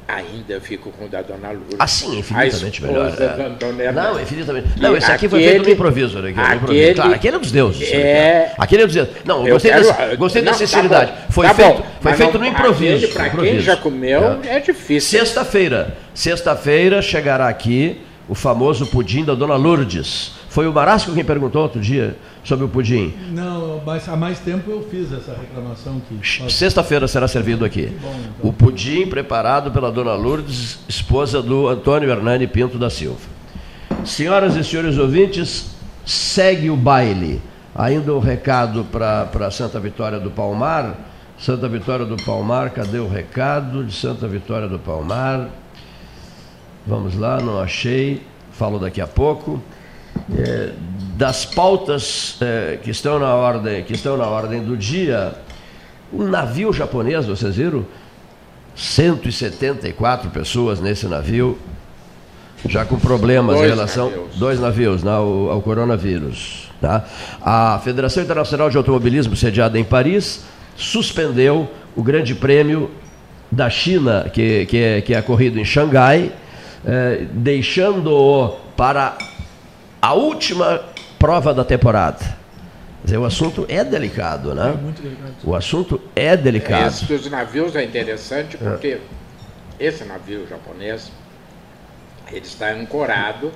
Ainda fico com o da Dona Lourdes. Ah, sim, infinitamente melhor. É. Não, infinitamente. Não, esse aqui aquele, foi feito no improviso. Né? Aquele, improviso. Claro, aquele é dos deuses. É... Aquele é dos deuses. Não, eu gostei, quero, desse, gostei não, da tá sinceridade. Tá foi tá feito, foi feito no improviso. Para quem já comeu, é, é difícil. Sexta-feira. Sexta-feira chegará aqui o famoso pudim da Dona Lourdes. Foi o Marasco quem perguntou outro dia sobre o pudim. Não, mas há mais tempo eu fiz essa reclamação que. Sexta-feira será servido aqui. Bom, então. O pudim preparado pela Dona Lourdes, esposa do Antônio Hernani Pinto da Silva. Senhoras e senhores ouvintes, segue o baile. Ainda um recado para Santa Vitória do Palmar. Santa Vitória do Palmar, cadê o recado de Santa Vitória do Palmar? Vamos lá, não achei. Falo daqui a pouco é, das pautas é, que estão na ordem que estão na ordem do dia, um navio japonês, vocês viram? 174 pessoas nesse navio, já com problemas dois em relação navios. dois navios né, ao, ao coronavírus. Tá? A Federação Internacional de Automobilismo, sediada em Paris, suspendeu o Grande Prêmio da China, que, que, é, que é corrido em Xangai, é, deixando-o para a última prova da temporada. Quer dizer, o assunto é delicado, né? É muito delicado. O assunto é delicado. Esse dos navios é interessante porque é. esse navio japonês ele está ancorado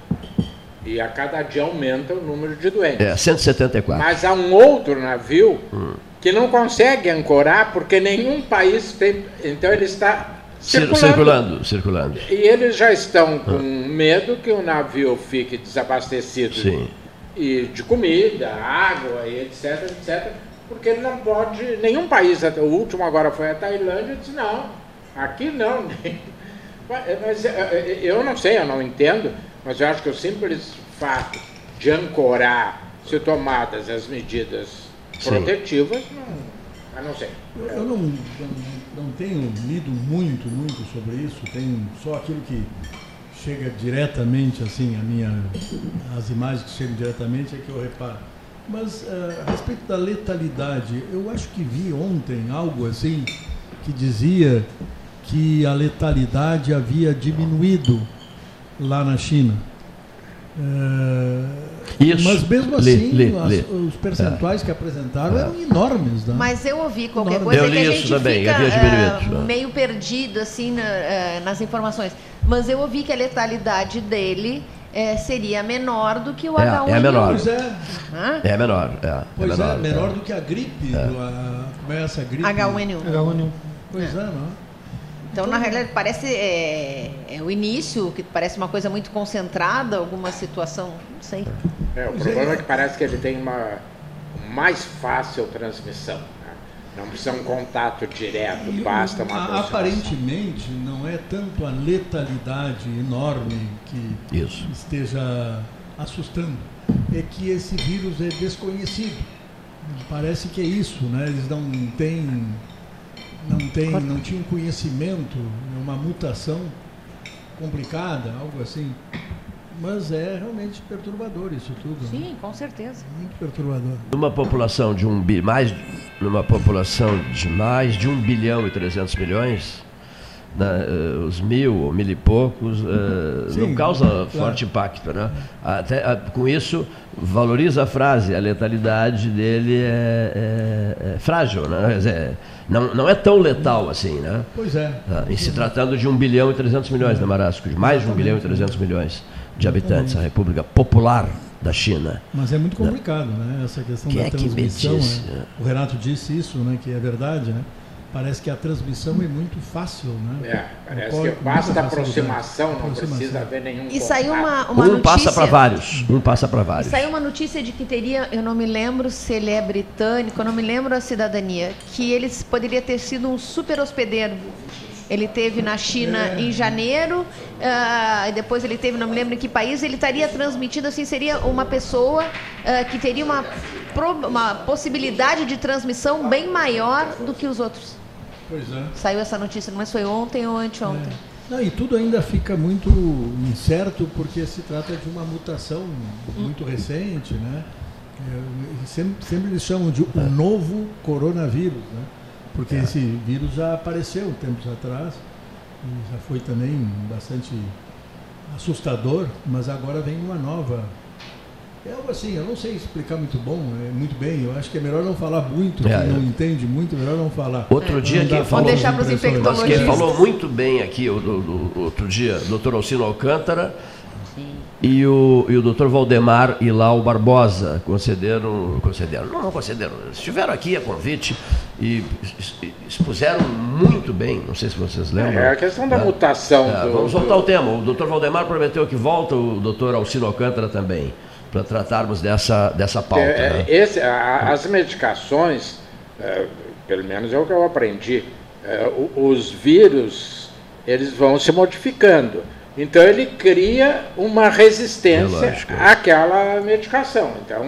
e a cada dia aumenta o número de doentes. É, 174. Mas há um outro navio hum. que não consegue ancorar porque nenhum país tem. Então ele está Circulando. circulando. circulando, E eles já estão com ah. medo que o navio fique desabastecido Sim. E de comida, água e etc, etc, porque ele não pode, nenhum país, o último agora foi a Tailândia, disse não, aqui não. Mas é, é, eu não sei, eu não entendo, mas eu acho que o simples fato de ancorar, se tomadas as medidas Sim. protetivas, não, eu não sei. Eu não, não tenho lido muito, muito sobre isso, tenho só aquilo que chega diretamente, assim, a minha, as imagens que chegam diretamente é que eu reparo. Mas uh, a respeito da letalidade, eu acho que vi ontem algo assim que dizia que a letalidade havia diminuído lá na China. Uh, isso. Mas mesmo assim, lê, lê, lê. os percentuais é. que apresentaram é. eram enormes. Né? Mas eu ouvi qualquer coisa eu que a gente também, fica uh, meio perdido assim na, uh, nas informações. Mas eu ouvi que a letalidade dele é, seria menor do que o é, H1N1. É menor. Pois é. É menor. É, é pois é, menor, é, menor do que a gripe. É. Do, a, como é essa gripe? H1N1. H1N1. Pois é, não então, na realidade, parece é, é, o início, que parece uma coisa muito concentrada, alguma situação, não sei. É, o problema é que parece que ele tem uma mais fácil transmissão. Né? Não precisa um contato direto, basta uma Aparentemente, não é tanto a letalidade enorme que Isso. esteja assustando, é que esse vírus é desconhecido. Parece que é isso, né? Eles não têm não tem, não tinha um conhecimento, uma mutação complicada, algo assim. Mas é realmente perturbador isso tudo. Né? Sim, né? com certeza. Muito perturbador. Numa população de um bi, mais, numa população de mais de um bilhão e 300 milhões, né, uh, os mil ou mil e poucos, uh, Sim, não causa claro. forte impacto. Né? Até, com isso, valoriza a frase, a letalidade dele é, é, é frágil, né? Dizer, não, não é tão letal assim. Né? Pois é. Em se tratando de 1 bilhão e 300 milhões, né, Marasco? De mais de 1 bilhão e 300 milhões de habitantes, a República Popular da China. Mas é muito complicado, né? Essa questão Quem da é transmissão. Né? O Renato disse isso, né? Que é verdade, né? Parece que a transmissão é muito fácil, né? É, parece que basta aproximação, não aproximação. precisa haver nenhum E saiu uma, uma um notícia... passa para vários, um passa para vários. E saiu uma notícia de que teria, eu não me lembro se ele é britânico, eu não me lembro a cidadania, que ele poderia ter sido um super hospedeiro. Ele teve na China é. em janeiro, uh, e depois ele teve, não me lembro em que país, ele estaria transmitindo, assim, seria uma pessoa uh, que teria uma, uma possibilidade de transmissão bem maior do que os outros. Pois é. Saiu essa notícia, mas foi ontem ou anteontem. É. Não, e tudo ainda fica muito incerto porque se trata de uma mutação muito recente, né? É, sempre, sempre eles chamam de o novo coronavírus, né? Porque é. esse vírus já apareceu tempos atrás e já foi também bastante assustador, mas agora vem uma nova é algo assim, eu não sei explicar muito bom, é, muito bem. Eu acho que é melhor não falar muito, é, quem não entende muito, é melhor não falar. Outro dia quem falou, deixar para os infectologistas. Quem falou muito bem aqui, o, o, o outro dia, o doutor Alcino Alcântara e o, e o doutor Valdemar Ilau Barbosa concederam, concederam, não, não concederam, estiveram aqui a convite e expuseram muito bem, não sei se vocês lembram. É a questão da né? mutação. É, do, vamos voltar ao tema. O doutor Valdemar prometeu que volta, o doutor Alcino Alcântara também para tratarmos dessa, dessa pauta. É, né? esse, a, as medicações, é, pelo menos é o que eu aprendi, é, os vírus eles vão se modificando. Então ele cria uma resistência àquela medicação. Então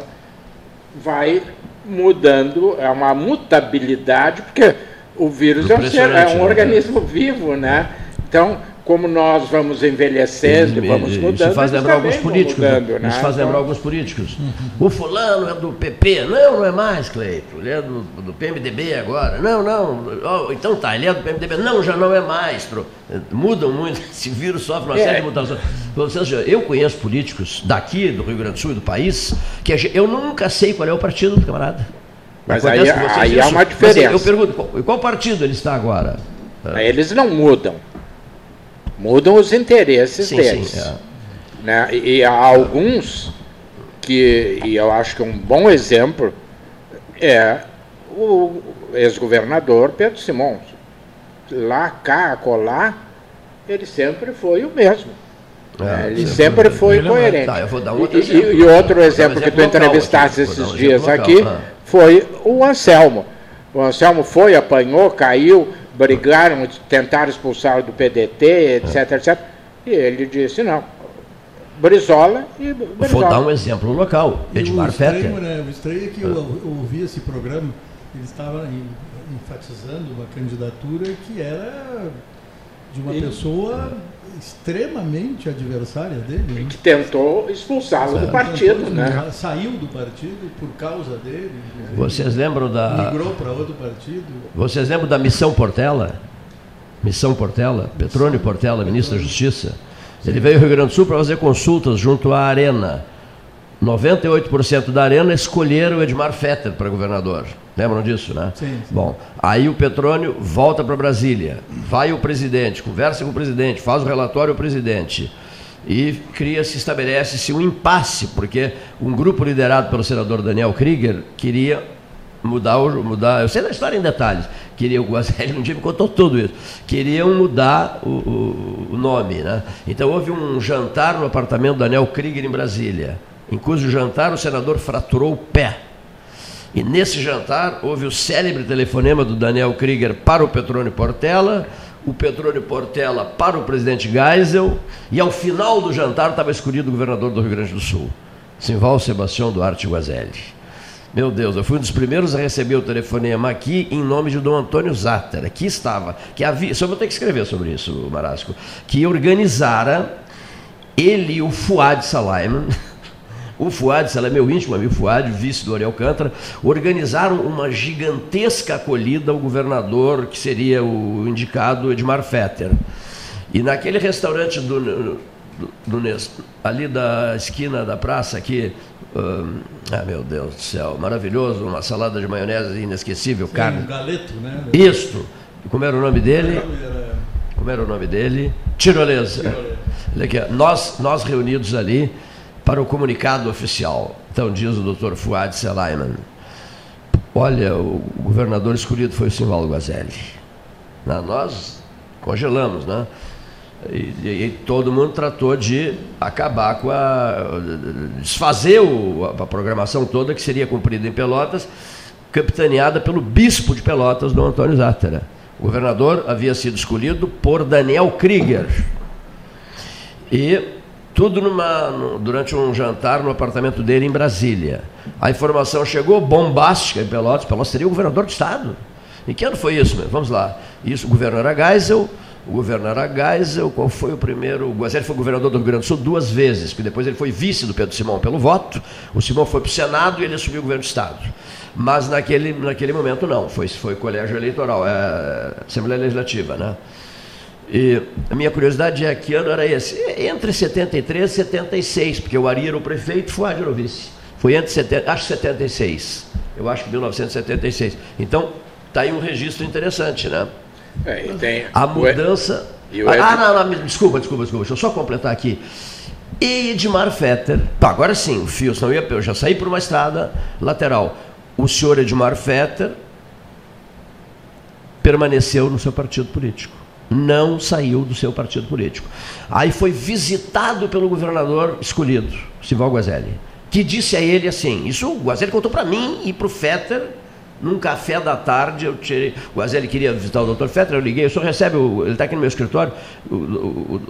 vai mudando, é uma mutabilidade, porque o vírus é um, ser, é um né? organismo vivo, né? Então como nós vamos envelhecendo, vamos mudando. Isso faz lembrar alguns políticos. Mudando, né? Isso faz lembrar alguns políticos. O fulano é do PP. Não, não é mais, Cleito. Ele é do, do PMDB agora. Não, não. Oh, então tá, ele é do PMDB. Não, já não é mais. Mudam muito. Esse vírus sofre uma é. série de mutações. Eu conheço políticos daqui, do Rio Grande do Sul e do país, que eu nunca sei qual é o partido do camarada. Mas aí, aí há uma diferença. Mas eu pergunto, qual, qual partido ele está agora? Eles não mudam mudam os interesses sim, deles. Sim, é. né? E, há alguns que, e eu acho que um bom exemplo é o ex-governador Pedro Simões. Lá, cá, colar, ele sempre foi o mesmo. É, ele sempre foi ele coerente. Tá, outro e, e, outro exemplo, exemplo que tu entrevistaste esses um dias local, aqui ah. foi o Anselmo. O Anselmo foi, apanhou, caiu, brigaram, tentaram expulsá-lo do PDT, etc, etc. E ele disse, não, Brizola e Brizola. Vou dar um exemplo local, Edmar Fetter. Né, o estranho é que eu, eu ouvi esse programa, ele estava enfatizando uma candidatura que era de uma pessoa extremamente adversária dele. Né? Que tentou expulsá-lo do partido, né? Saiu do partido por causa dele. Vocês lembram da. Migrou para outro partido. Vocês lembram da Missão Portela? Missão Portela, Petrônio Portela, ministro da Justiça. Ele veio ao Rio Grande do Sul para fazer consultas junto à Arena. 98% da Arena escolheram o Edmar Fetter para governador. Lembram disso, né? Sim, sim. Bom, aí o Petrônio volta para Brasília, vai o presidente, conversa com o presidente, faz o relatório ao presidente e cria-se, estabelece-se um impasse, porque um grupo liderado pelo senador Daniel Krieger queria mudar, mudar eu sei da história em detalhes, queria, o Guazelli um dia me contou tudo isso, queriam mudar o, o, o nome, né? Então houve um jantar no apartamento do Daniel Krieger em Brasília, em cujo jantar o senador fraturou o pé e nesse jantar houve o célebre telefonema do Daniel Krieger para o Petrônio Portela, o Petrônio Portela para o presidente Geisel, e ao final do jantar estava escolhido o governador do Rio Grande do Sul, Simval Sebastião Duarte Guazelli. Meu Deus, eu fui um dos primeiros a receber o telefonema aqui em nome de Dom Antônio Zatter. Aqui estava, que havia, só vou ter que escrever sobre isso, Marasco, que organizara ele e o Fuad Salaiman, o Fuad, ela é meu íntimo amigo Fuad, vice do Ariel Alcântara, organizaram uma gigantesca acolhida ao governador, que seria o indicado Edmar Fetter. E naquele restaurante do, do, do ali da esquina da praça aqui, um, ah meu Deus do céu, maravilhoso, uma salada de maionese inesquecível, Sim, carne. Um galeto, né? Isto. Como era o nome dele? Como era o nome dele? Tirolesa. Tirolesa. Nós, nós reunidos ali, para o comunicado oficial. Então diz o doutor Fuad Selaiman. Olha, o governador escolhido foi o Simvaldo Guazelli. Nós congelamos, né? E, e, e, todo mundo tratou de acabar com a. desfazer o, a, a, programação toda que seria cumprida em Pelotas, capitaneada pelo bispo de Pelotas, Dom Antônio Zátera. O governador havia sido escolhido por Daniel Krieger. E tudo numa, durante um jantar no apartamento dele em Brasília. A informação chegou bombástica em Pelotas. Pelotas seria o governador do Estado. Em que ano foi isso? Meu? Vamos lá. Isso, o governo era Geisel. O governo era Geisel. Qual foi o primeiro? O Guazelli foi governador do Rio Grande do Sul duas vezes, porque depois ele foi vice do Pedro Simão pelo voto. O Simão foi para o Senado e ele assumiu o governo do Estado. Mas naquele, naquele momento não. Foi, foi colégio eleitoral, é, Assembleia Legislativa, né? E a minha curiosidade é que ano era esse? Entre 73 e 76, porque o Ari era o prefeito e Fuad era o vice. Foi entre 70, acho 76. Eu acho que 1976. Então, está aí um registro interessante, né? É, tem... A mudança. Ah, não, não, desculpa, desculpa, desculpa. Deixa eu só completar aqui. E Edmar Fetter, pá, agora sim, o fio, senão eu, ia, eu já saí por uma estrada lateral. O senhor Edmar Fetter permaneceu no seu partido político não saiu do seu partido político. Aí foi visitado pelo governador escolhido, Sival Guazelli, que disse a ele assim: Isso o Guazelli contou para mim e para o Fetter, num café da tarde. Eu tirei, o Guazelli queria visitar o doutor Fetter, eu liguei, o senhor recebe, o, ele está aqui no meu escritório, o, o,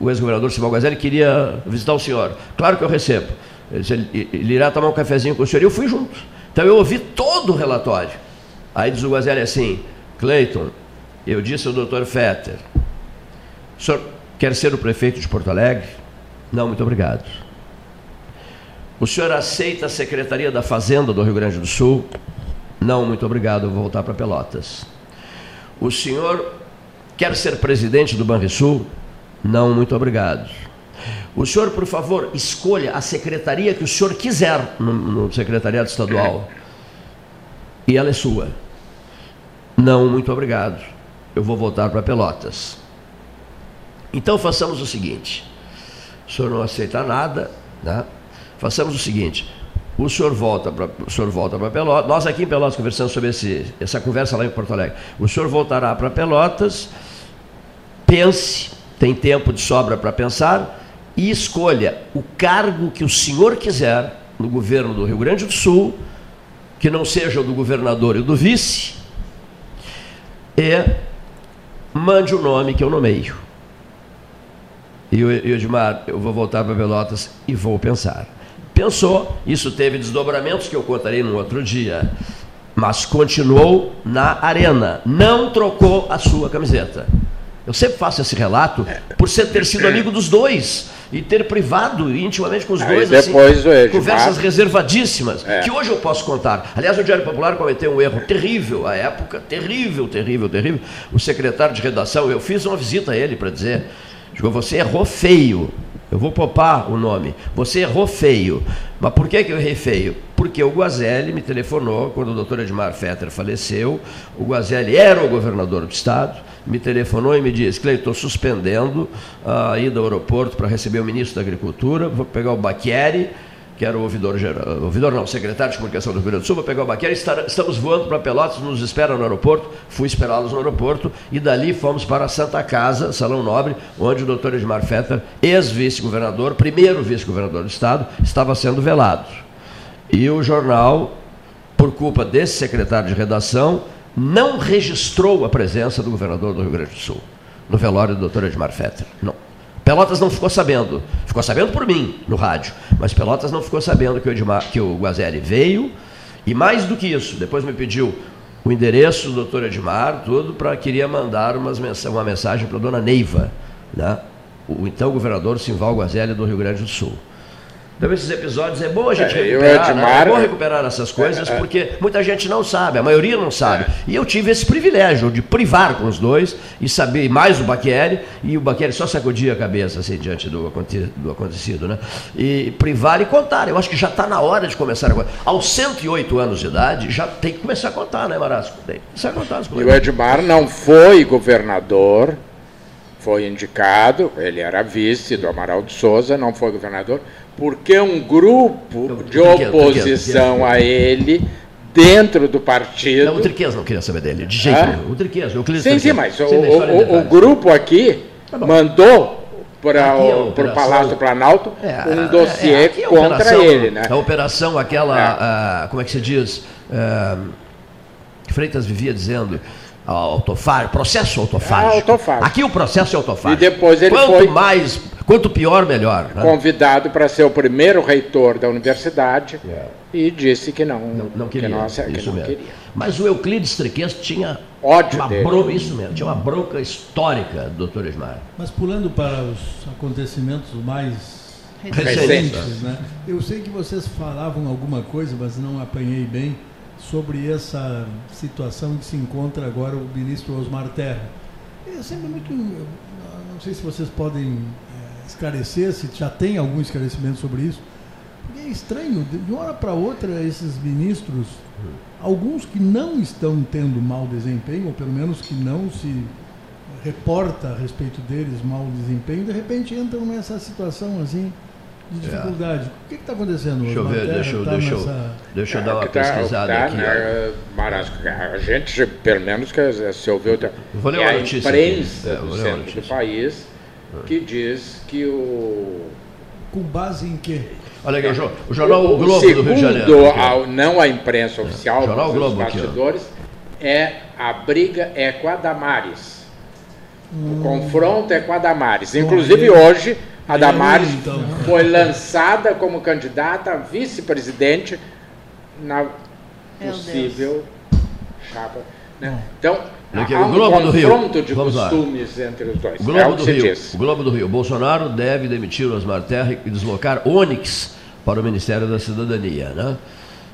o ex-governador Sival Guazelli queria visitar o senhor. Claro que eu recebo. Ele, ele irá tomar um cafezinho com o senhor. E eu fui junto. Então eu ouvi todo o relatório. Aí diz o Guazelli assim: Cleiton, eu disse ao doutor Fetter, o senhor quer ser o prefeito de Porto Alegre? Não, muito obrigado. O senhor aceita a Secretaria da Fazenda do Rio Grande do Sul? Não, muito obrigado, eu vou voltar para Pelotas. O senhor quer ser presidente do Banrisul? Não, muito obrigado. O senhor, por favor, escolha a secretaria que o senhor quiser no, no secretariado estadual. E ela é sua. Não, muito obrigado eu vou voltar para Pelotas. Então façamos o seguinte: o senhor não aceita nada, né? façamos o seguinte. O senhor volta para o senhor volta para Pelotas. Nós aqui em Pelotas conversamos sobre esse, essa conversa lá em Porto Alegre. O senhor voltará para Pelotas, pense, tem tempo de sobra para pensar e escolha o cargo que o senhor quiser no governo do Rio Grande do Sul, que não seja o do governador e do vice, e mande o nome que eu nomeio. E o Edmar, eu vou voltar para Pelotas e vou pensar. Pensou, isso teve desdobramentos que eu contarei num outro dia, mas continuou na arena, não trocou a sua camiseta. Eu sempre faço esse relato por ser, ter sido amigo dos dois e ter privado intimamente com os Aí dois depois assim, Edmar- conversas reservadíssimas, É. que hoje eu posso contar. Aliás, o Diário Popular cometeu um erro terrível à época, terrível, terrível, terrível. O secretário de redação, eu fiz uma visita a ele para dizer, digo, você errou feio. Eu vou poupar o nome. Você errou feio. Mas por que, que eu errei feio? Porque o Guazelli me telefonou quando o doutor Edmar Fetter faleceu. O Guazelli era o governador do estado. Me telefonou e me disse: Cleiton, estou suspendendo a ida ao aeroporto para receber o ministro da Agricultura. Vou pegar o Baquieri, que era o ouvidor geral, ouvidor não, secretário de comunicação do Rio Grande do Sul, vou pegar o Baqueira, estamos voando para Pelotas, nos esperam no aeroporto, fui esperá-los no aeroporto e dali fomos para a Santa Casa, Salão Nobre, onde o doutor Edmar Fetter, ex-vice-governador, primeiro vice-governador do estado, estava sendo velado. E o jornal, por culpa desse secretário de redação, não registrou a presença do governador do Rio Grande do Sul, no velório do doutor Edmar Fetter. Não. Pelotas não ficou sabendo. Ficou sabendo por mim, no rádio. Mas Pelotas não ficou sabendo que o, Edmar, que o Guazelli veio. E mais do que isso, depois me pediu o endereço do doutor Edmar, tudo, para queria mandar umas mensa uma mensagem para a dona Neiva, né? o então governador Simval Guazelli do Rio Grande do Sul. Então, esses episódios é bom a gente É, recuperar, né? Edmar- é bom recuperar essas coisas, É, é. porque muita gente não sabe, a maioria não sabe. E eu tive esse privilégio de privar com os dois e saber mais o Baqueri, e o Baqueri só sacudia a cabeça assim, diante do, do acontecido, né? E privar e contar. Eu acho que já está na hora de começar a contar. Aos 108 anos de idade, já tem que começar a contar, né, Marasco? Tem que começar a contar as E o coisas. Edmar não foi governador, foi indicado, ele era vice do Amaral de Souza, não foi governador, porque um grupo de oposição a ele, dentro do Não, o partido. Triqueza não queria saber dele, de jeito Ah? nenhum. O Triqueza, o Euclides Sim, sim, mas o, o- o grupo aqui Tá mandou para é o operação- Palácio do Planalto É, um é, dossiê é, é contra operação- ele, né? A operação, aquela, É. ah, como é que se diz? Ah, Freitas vivia dizendo, ah, autofágico, processo autofágico. Autofágico. Aqui o processo é autofágico. E depois ele quanto foi- mais, quanto pior, melhor. né? Convidado para ser o primeiro reitor da universidade e disse que não, Não, não queria, que não, que isso não mesmo. queria. Mas o Euclides Triqueza tinha Ódio uma dele. bronca, isso mesmo, tinha uma bronca histórica do doutor Esmar. Mas pulando para os acontecimentos mais Recentes. né? Eu sei que vocês falavam alguma coisa, mas não apanhei bem, sobre essa situação que se encontra agora o ministro Osmar Terra. É sempre muito. Não sei se vocês podem esclarecer, se já tem algum esclarecimento sobre isso. Porque é estranho, de uma hora para outra, esses ministros, alguns que não estão tendo mau desempenho, ou pelo menos que não se reporta a respeito deles mau desempenho, de repente entram nessa situação assim de dificuldade. O que está acontecendo Deixa eu Osmar ver, deixa eu, tá deixa eu, nessa- deixa eu dar uma Que tá- pesquisada tá, aqui. né, Marasco, a gente, pelo menos, que se ouviu, tá- Vou ler é uma a notícia imprensa aqui. É, do centro do país que diz que o Com base em quê? Olha aqui, o, jo- o jornal O Globo segundo, do Rio de Janeiro. ao- não a imprensa oficial, Jornal mas Globo os aqui, bastidores, é a briga é com a Damares. O confronto é com a Damares. Inclusive hoje, a Damares então. foi lançada como candidata a vice-presidente na possível chapa. né? Então, há o um Globo do Rio. confronto de Vamos lá. costumes entre os dois. O é Globo o do Rio. Globo do Rio. Bolsonaro deve demitir o Osmar Terra e deslocar Onyx para o Ministério da Cidadania, né?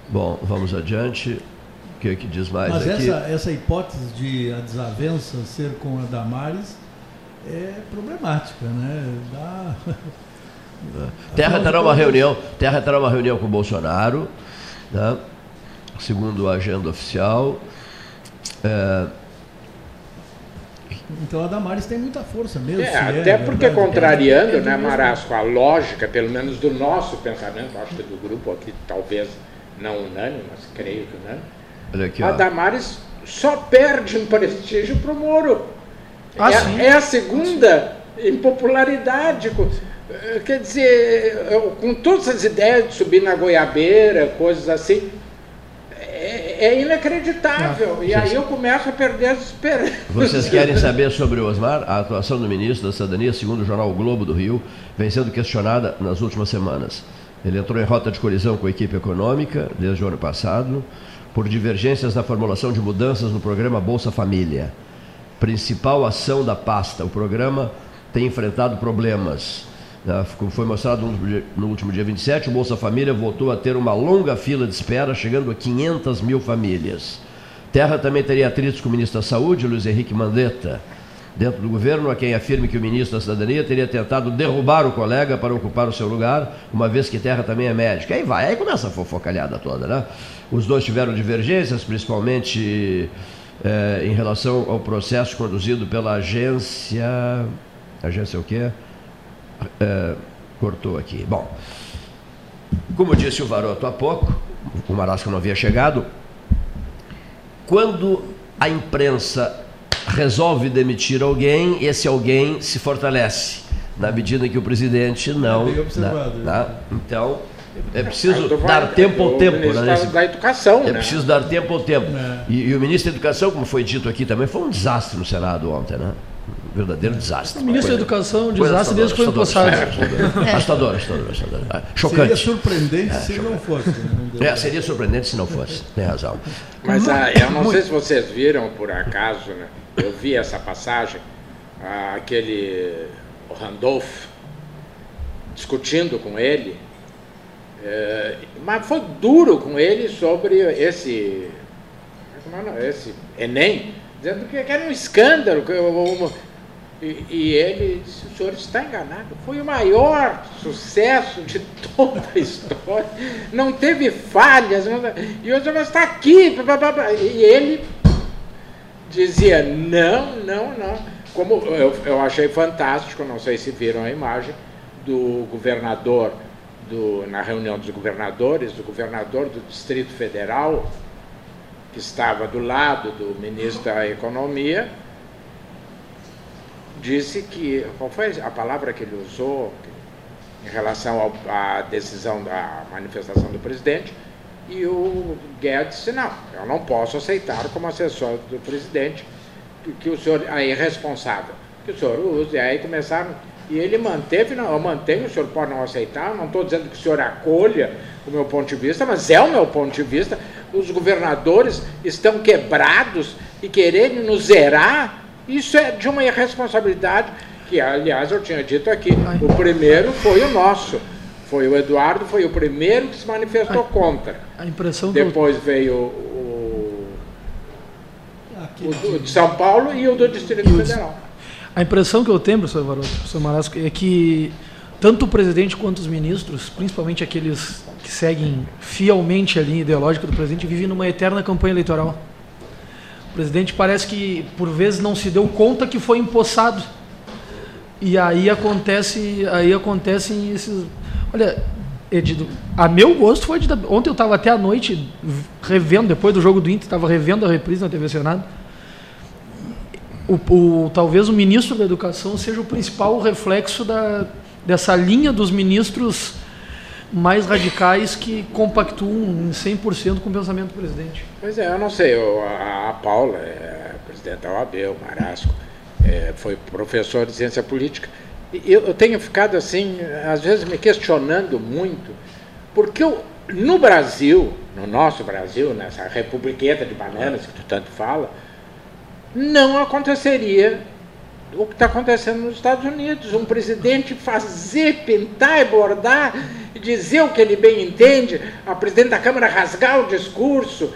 Bom, vamos adiante. O que, que diz mais Mas aqui? essa, essa hipótese de a desavença ser com a Damares é problemática, né? Dá... Terra terá uma reunião, Terra terá uma reunião com o Bolsonaro, né? segundo a agenda oficial. É, Então a Damares tem muita força mesmo. É, se até porque verdade. contrariando, É, é né. Marasco, a lógica, pelo menos do nosso pensamento, acho que do grupo aqui, talvez não unânime, mas creio que unânime, olha aqui, a ó. Damares só perde em prestígio para o Moro. Ah, é, sim. é a segunda em popularidade. eh, Quer dizer, com todas as ideias de subir na goiabeira, coisas assim, é, é inacreditável. E aí eu começo a perder as esperanças. Vocês querem saber sobre o Osmar? A atuação do ministro da Cidadania, segundo o jornal o Globo do Rio, vem sendo questionada nas últimas semanas. Ele entrou em rota de colisão com a equipe econômica desde o ano passado, por divergências na formulação de mudanças no programa Bolsa Família. principal ação da pasta. O programa tem enfrentado problemas. Foi mostrado no último dia 27, o Bolsa Família voltou a ter uma longa fila de espera, chegando a 500 mil famílias. Terra também teria atritos com o ministro da Saúde, Luiz Henrique Mandetta dentro do governo, a quem afirme que o ministro da Cidadania teria tentado derrubar o colega para ocupar o seu lugar, uma vez que Terra também é médico. Aí vai, aí começa a fofocalhada toda, né? Os dois tiveram divergências, principalmente é, em relação ao processo conduzido pela agência. Agência o quê? É, cortou aqui. Bom, como disse o Varoto há pouco, o Marasco não havia chegado. Quando a imprensa resolve demitir alguém, esse alguém se fortalece, na medida que o presidente não. É né? Então, é preciso dar tempo ao tempo. Né, da educação. É preciso dar tempo ao tempo. E, e, o ministro da Educação, como foi dito aqui também, foi um desastre no Senado ontem, né? Verdadeiro desastre. O ministro da Educação, um desastre desde que foi empossado. Assustador, assustador, assustador. Chocante. Seria surpreendente é, se chocante. não fosse. Né? É, seria surpreendente se não fosse. Tem razão. Mas ah, eu não sei se vocês viram, por acaso, né? eu vi essa passagem, aquele Randolph discutindo com ele, é, mas foi duro com ele sobre esse, é esse Enem, dizendo que era um escândalo. E, e ele disse, o senhor está enganado, foi o maior sucesso de toda a história, não teve falhas, não, e o senhor está aqui, e ele dizia não, não, não. Como eu, eu achei fantástico, não sei se viram a imagem, do governador, do, na reunião dos governadores, do governador do Distrito Federal, que estava do lado do ministro da Economia, disse que. Qual foi a palavra que ele usou em relação à decisão da manifestação do presidente? E o Guedes disse, não, eu não posso aceitar como assessor do presidente que, o senhor é irresponsável, que o senhor use. E aí começaram, e ele manteve, não, eu mantenho, o senhor pode não aceitar, não estou dizendo que o senhor acolha o meu ponto de vista, mas é o meu ponto de vista. Os governadores estão quebrados e querendo nos zerar. Isso é de uma irresponsabilidade que, aliás, eu tinha dito aqui. O primeiro foi o nosso foi o Eduardo, foi o primeiro que se manifestou contra. A impressão Depois veio o, o, de São Paulo e o do Distrito Federal. A impressão que eu tenho, professor Marasco, é que tanto o presidente quanto os ministros, principalmente aqueles que seguem fielmente a linha ideológica do presidente, vivem numa eterna campanha eleitoral. O presidente parece que, por vezes, não se deu conta que foi empossado. E aí acontece, aí acontecem esses Olha, Edido, a meu gosto foi. Ontem eu estava até a noite revendo, depois do jogo do Inter, estava revendo a reprise na TV Senado. O, o, talvez o ministro da Educação seja o principal reflexo da, dessa linha dos ministros mais radicais que compactuam em 100% com o pensamento do presidente. Pois é, eu não sei. Eu, a, a, Paula, é, a presidente da OAB, o Marasco, é, foi professor de ciência política eu tenho ficado assim, às vezes me questionando muito, porque eu, no Brasil, no nosso Brasil, nessa republiqueta de bananas que tu tanto fala, não aconteceria o que está acontecendo nos Estados Unidos. Um presidente fazer, pintar e bordar, dizer o que ele bem entende, a presidente da Câmara rasgar o discurso.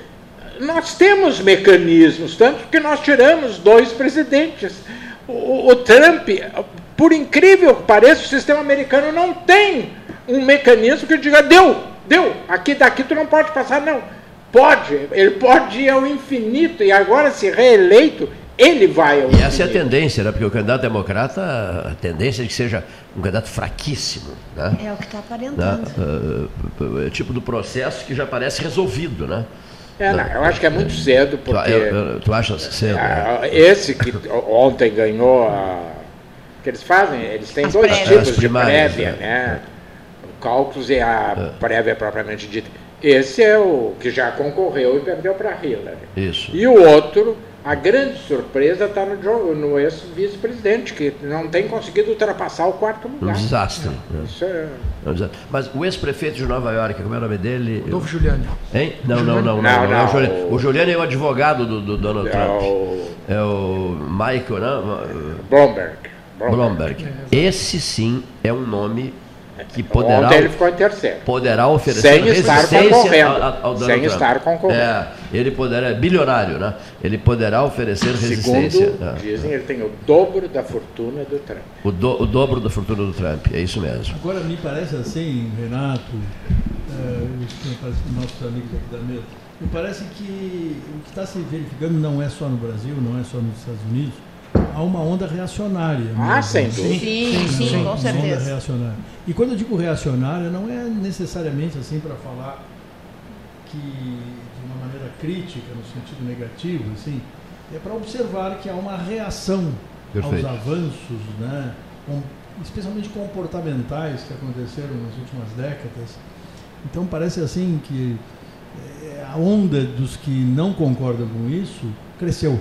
Nós temos mecanismos, tanto que nós tiramos dois presidentes. O, o Trump por incrível que pareça, o sistema americano não tem um mecanismo que diga, deu, deu, aqui daqui tu não pode passar, não. Pode, ele pode ir ao infinito, e agora, se reeleito, ele vai ao E essa é a tendência, né? porque o candidato democrata, a tendência é que seja um candidato fraquíssimo. Né? É o que está aparentando. Né? É o tipo do processo que já parece resolvido, né? É, não, eu acho que é muito cedo, porque... Tu, tu acha cedo? Né? Esse que ontem ganhou a que eles fazem, eles têm As dois prévias. tipos de prévia, é. né? O cálculos e a é. prévia propriamente dita. Esse é o que já concorreu e perdeu para Hillary. Isso. E o outro A grande surpresa está no, no ex-vice-presidente, que não tem conseguido ultrapassar o quarto lugar. Um desastre. É. Isso é... Mas o ex-prefeito de Nova York, como é o nome dele? Adolfo Giuliani. Hein? Não, não, não. não, não, não, não. O, o Giuliani é o advogado do, do Donald é Trump. O... É o Michael, não? Blomberg. Blomberg. Esse sim é um nome que poderá, Ontem ele ficou em terceiro. Poderá oferecer sem estar concorrendo. Ao, ao sem Trump. estar concorrendo. É, ele poderá, bilionário, né? Ele poderá oferecer resistência. Segundo, né? dizem, ele tem o dobro da fortuna do Trump. O, do, o dobro da fortuna do Trump, é isso mesmo. Agora, me parece assim, Renato, é, nossos amigos aqui da mesa, me parece que o que está se verificando não é só no Brasil, não é só nos Estados Unidos, há uma onda reacionária. Ah, sem dúvida. Sim, sim, sim, com certeza. Onda reacionária. E quando eu digo reacionária, não é necessariamente assim para falar que de uma maneira crítica, no sentido negativo, assim, é para observar que há uma reação Perfeito. aos avanços, né, com, especialmente comportamentais que aconteceram nas últimas décadas. Então parece assim que eh, a onda dos que não concordam com isso cresceu,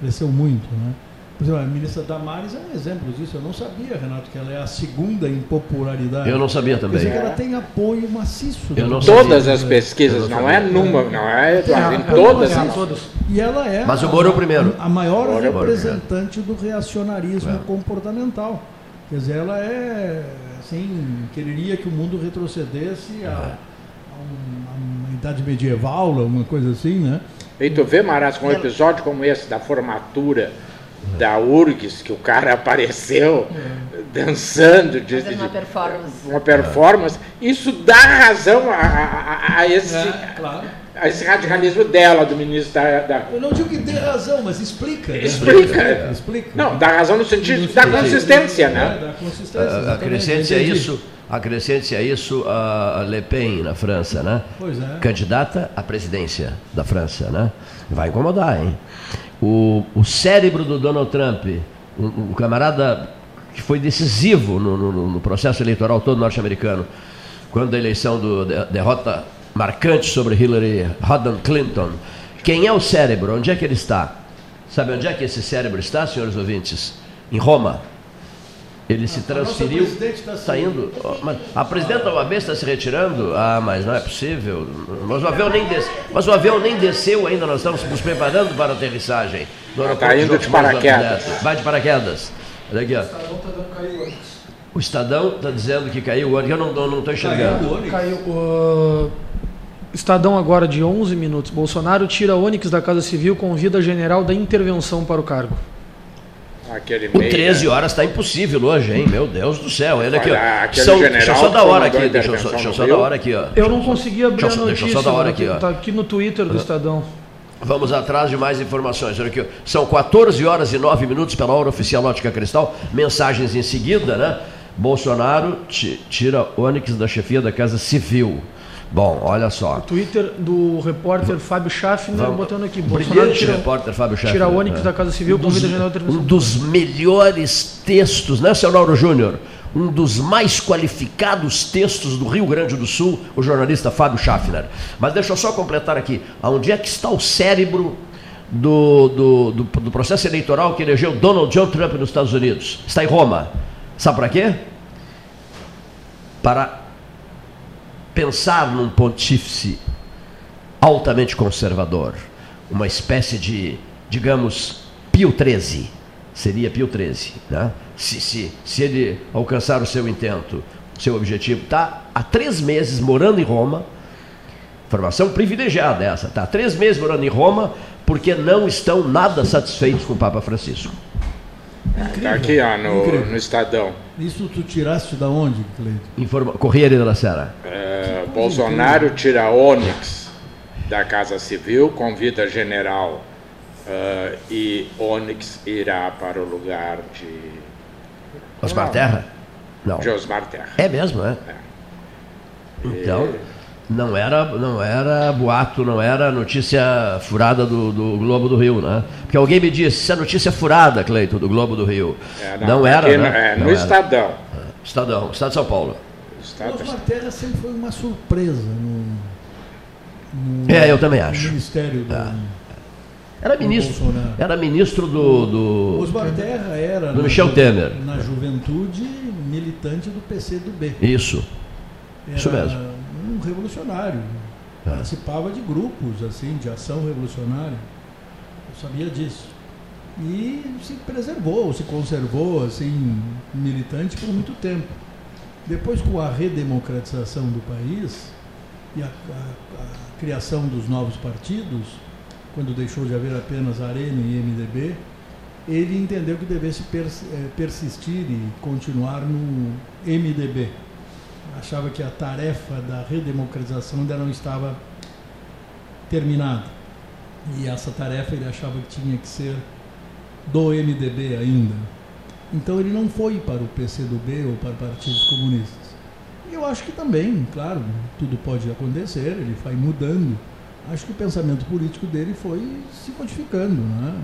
cresceu muito, né? Por exemplo, a ministra Damares é um exemplo disso. Eu não sabia, Renato, que ela é a segunda em popularidade. Eu não sabia também. Quer dizer que ela tem apoio maciço. Eu não todas as pesquisas, não, não é numa, não é, é em todas. É, todas. E ela é Mas o Moro é o primeiro. A, maior Moro representante do reacionarismo é. comportamental. Quer dizer, ela é assim, quereria que o mundo retrocedesse a, a, uma, a uma idade medieval, uma coisa assim, né? E tu vê, Maras, com um episódio como esse da formatura da URGS, que o cara apareceu dançando. De, de, uma performance. Uma performance. Isso dá razão a, a, a esse. É, claro. A esse radicalismo dela, do ministro da, da... Eu não digo que dê razão, mas explica. Né? Explica. É. explica. Não, dá razão no sentido no da consistência, né? É, da consistência. Acrescente a isso, acrescente a isso a Le Pen na França, né? Pois é. Candidata à presidência da França, né? Vai incomodar, hein? O, o cérebro do Donald Trump, um, um camarada que foi decisivo no, no, no processo eleitoral todo norte-americano, quando a eleição do de, derrota marcante sobre Hillary Rodham Clinton. Quem é o cérebro? Onde é que ele está? Sabe onde é que esse cérebro está, senhores ouvintes? Em Roma. Ele se transferiu, está saindo. Mas a presidenta uma vez está se retirando? Ah, mas não é possível. Mas o avião nem, des... mas o avião nem desceu ainda, nós estamos nos preparando para a aterrissagem. Está indo de paraquedas. Vai de paraquedas. Olha aqui, ó. O Estadão está dizendo que caiu o ônibus. Eu não estou enxergando. Caiu o. Estadão agora de 11 minutos. Bolsonaro tira Onyx da Casa Civil com vida general da intervenção para o cargo. Aquele o 13 né? horas está impossível hoje, hein? Meu Deus do céu. Olha aqui, ó. São, deixa eu só dar hora aqui. Deixa eu só, deixa eu só dar hora aqui, ó. Eu não consegui abrir deixa, a notícia. Deixa eu só dar hora aqui, ó. Está aqui no Twitter do Estadão. Vamos atrás de mais informações. Olha aqui, são 14 horas e 9 minutos pela hora oficial Ótica Cristal. Mensagens em seguida, né? Bolsonaro tira Onyx da chefia da Casa Civil. Bom, olha só. O Twitter do repórter Fábio Schaffner Vamos. botando aqui. Bolsonaro tira, repórter Fábio Schaffner. Tira ônibus é. da Casa Civil, um dos, Um dos melhores textos, né, seu Lauro Júnior? Um dos mais qualificados textos do Rio Grande do Sul, o jornalista Fábio Schaffner. Mas deixa eu só completar aqui. Onde é que está o cérebro do, do, do, do processo eleitoral que elegeu Donald John Trump nos Estados Unidos? Está em Roma. Sabe para quê? Para pensar num pontífice altamente conservador, uma espécie de, digamos, Pio XIII, seria Pio XIII, né? se, se, se ele alcançar o seu intento, seu objetivo, está há três meses morando em Roma, formação privilegiada essa, há três meses morando em Roma, porque não estão nada satisfeitos com o Papa Francisco. Está aqui ó, no, no, Estadão. Isso tu tiraste da onde, Cleito? Informa... Correia da Serra. É, Bolsonaro tira Onyx da Casa Civil, convida general uh, e Onyx irá para o lugar de. Osmar Terra? Não. De Osmar Terra. É mesmo, é? é. Então. E não era, não era boato, não era notícia furada do, do, Globo do Rio, né? Porque alguém me disse, se é notícia furada, Cleito, do Globo do Rio. É, não, não, era, né? É, no Estadão. É, Estadão, Estado de São Paulo. Estado... Osmar Terra sempre foi uma surpresa no, no, é, eu também acho. Ministério do... É. Era ministro. Era ministro do. do Osmar Terra era. Do Michel Temer. Na juventude, militante do PCdoB. Isso. Era Isso mesmo. Um revolucionário. É. Participava de grupos, assim, de ação revolucionária. Eu sabia disso. E se preservou, se conservou, assim, militante por muito tempo. Depois, com a redemocratização do país e a, a, a criação dos novos partidos, quando deixou de haver apenas Arena e MDB, ele entendeu que devesse eh, persistir e continuar no MDB. Achava que a tarefa da redemocratização ainda não estava terminada. E essa tarefa ele achava que tinha que ser do MDB ainda. Então ele não foi para o PCdoB ou para partidos comunistas. Eu acho que também, claro, tudo pode acontecer, ele vai mudando acho que o pensamento político dele foi se modificando, né?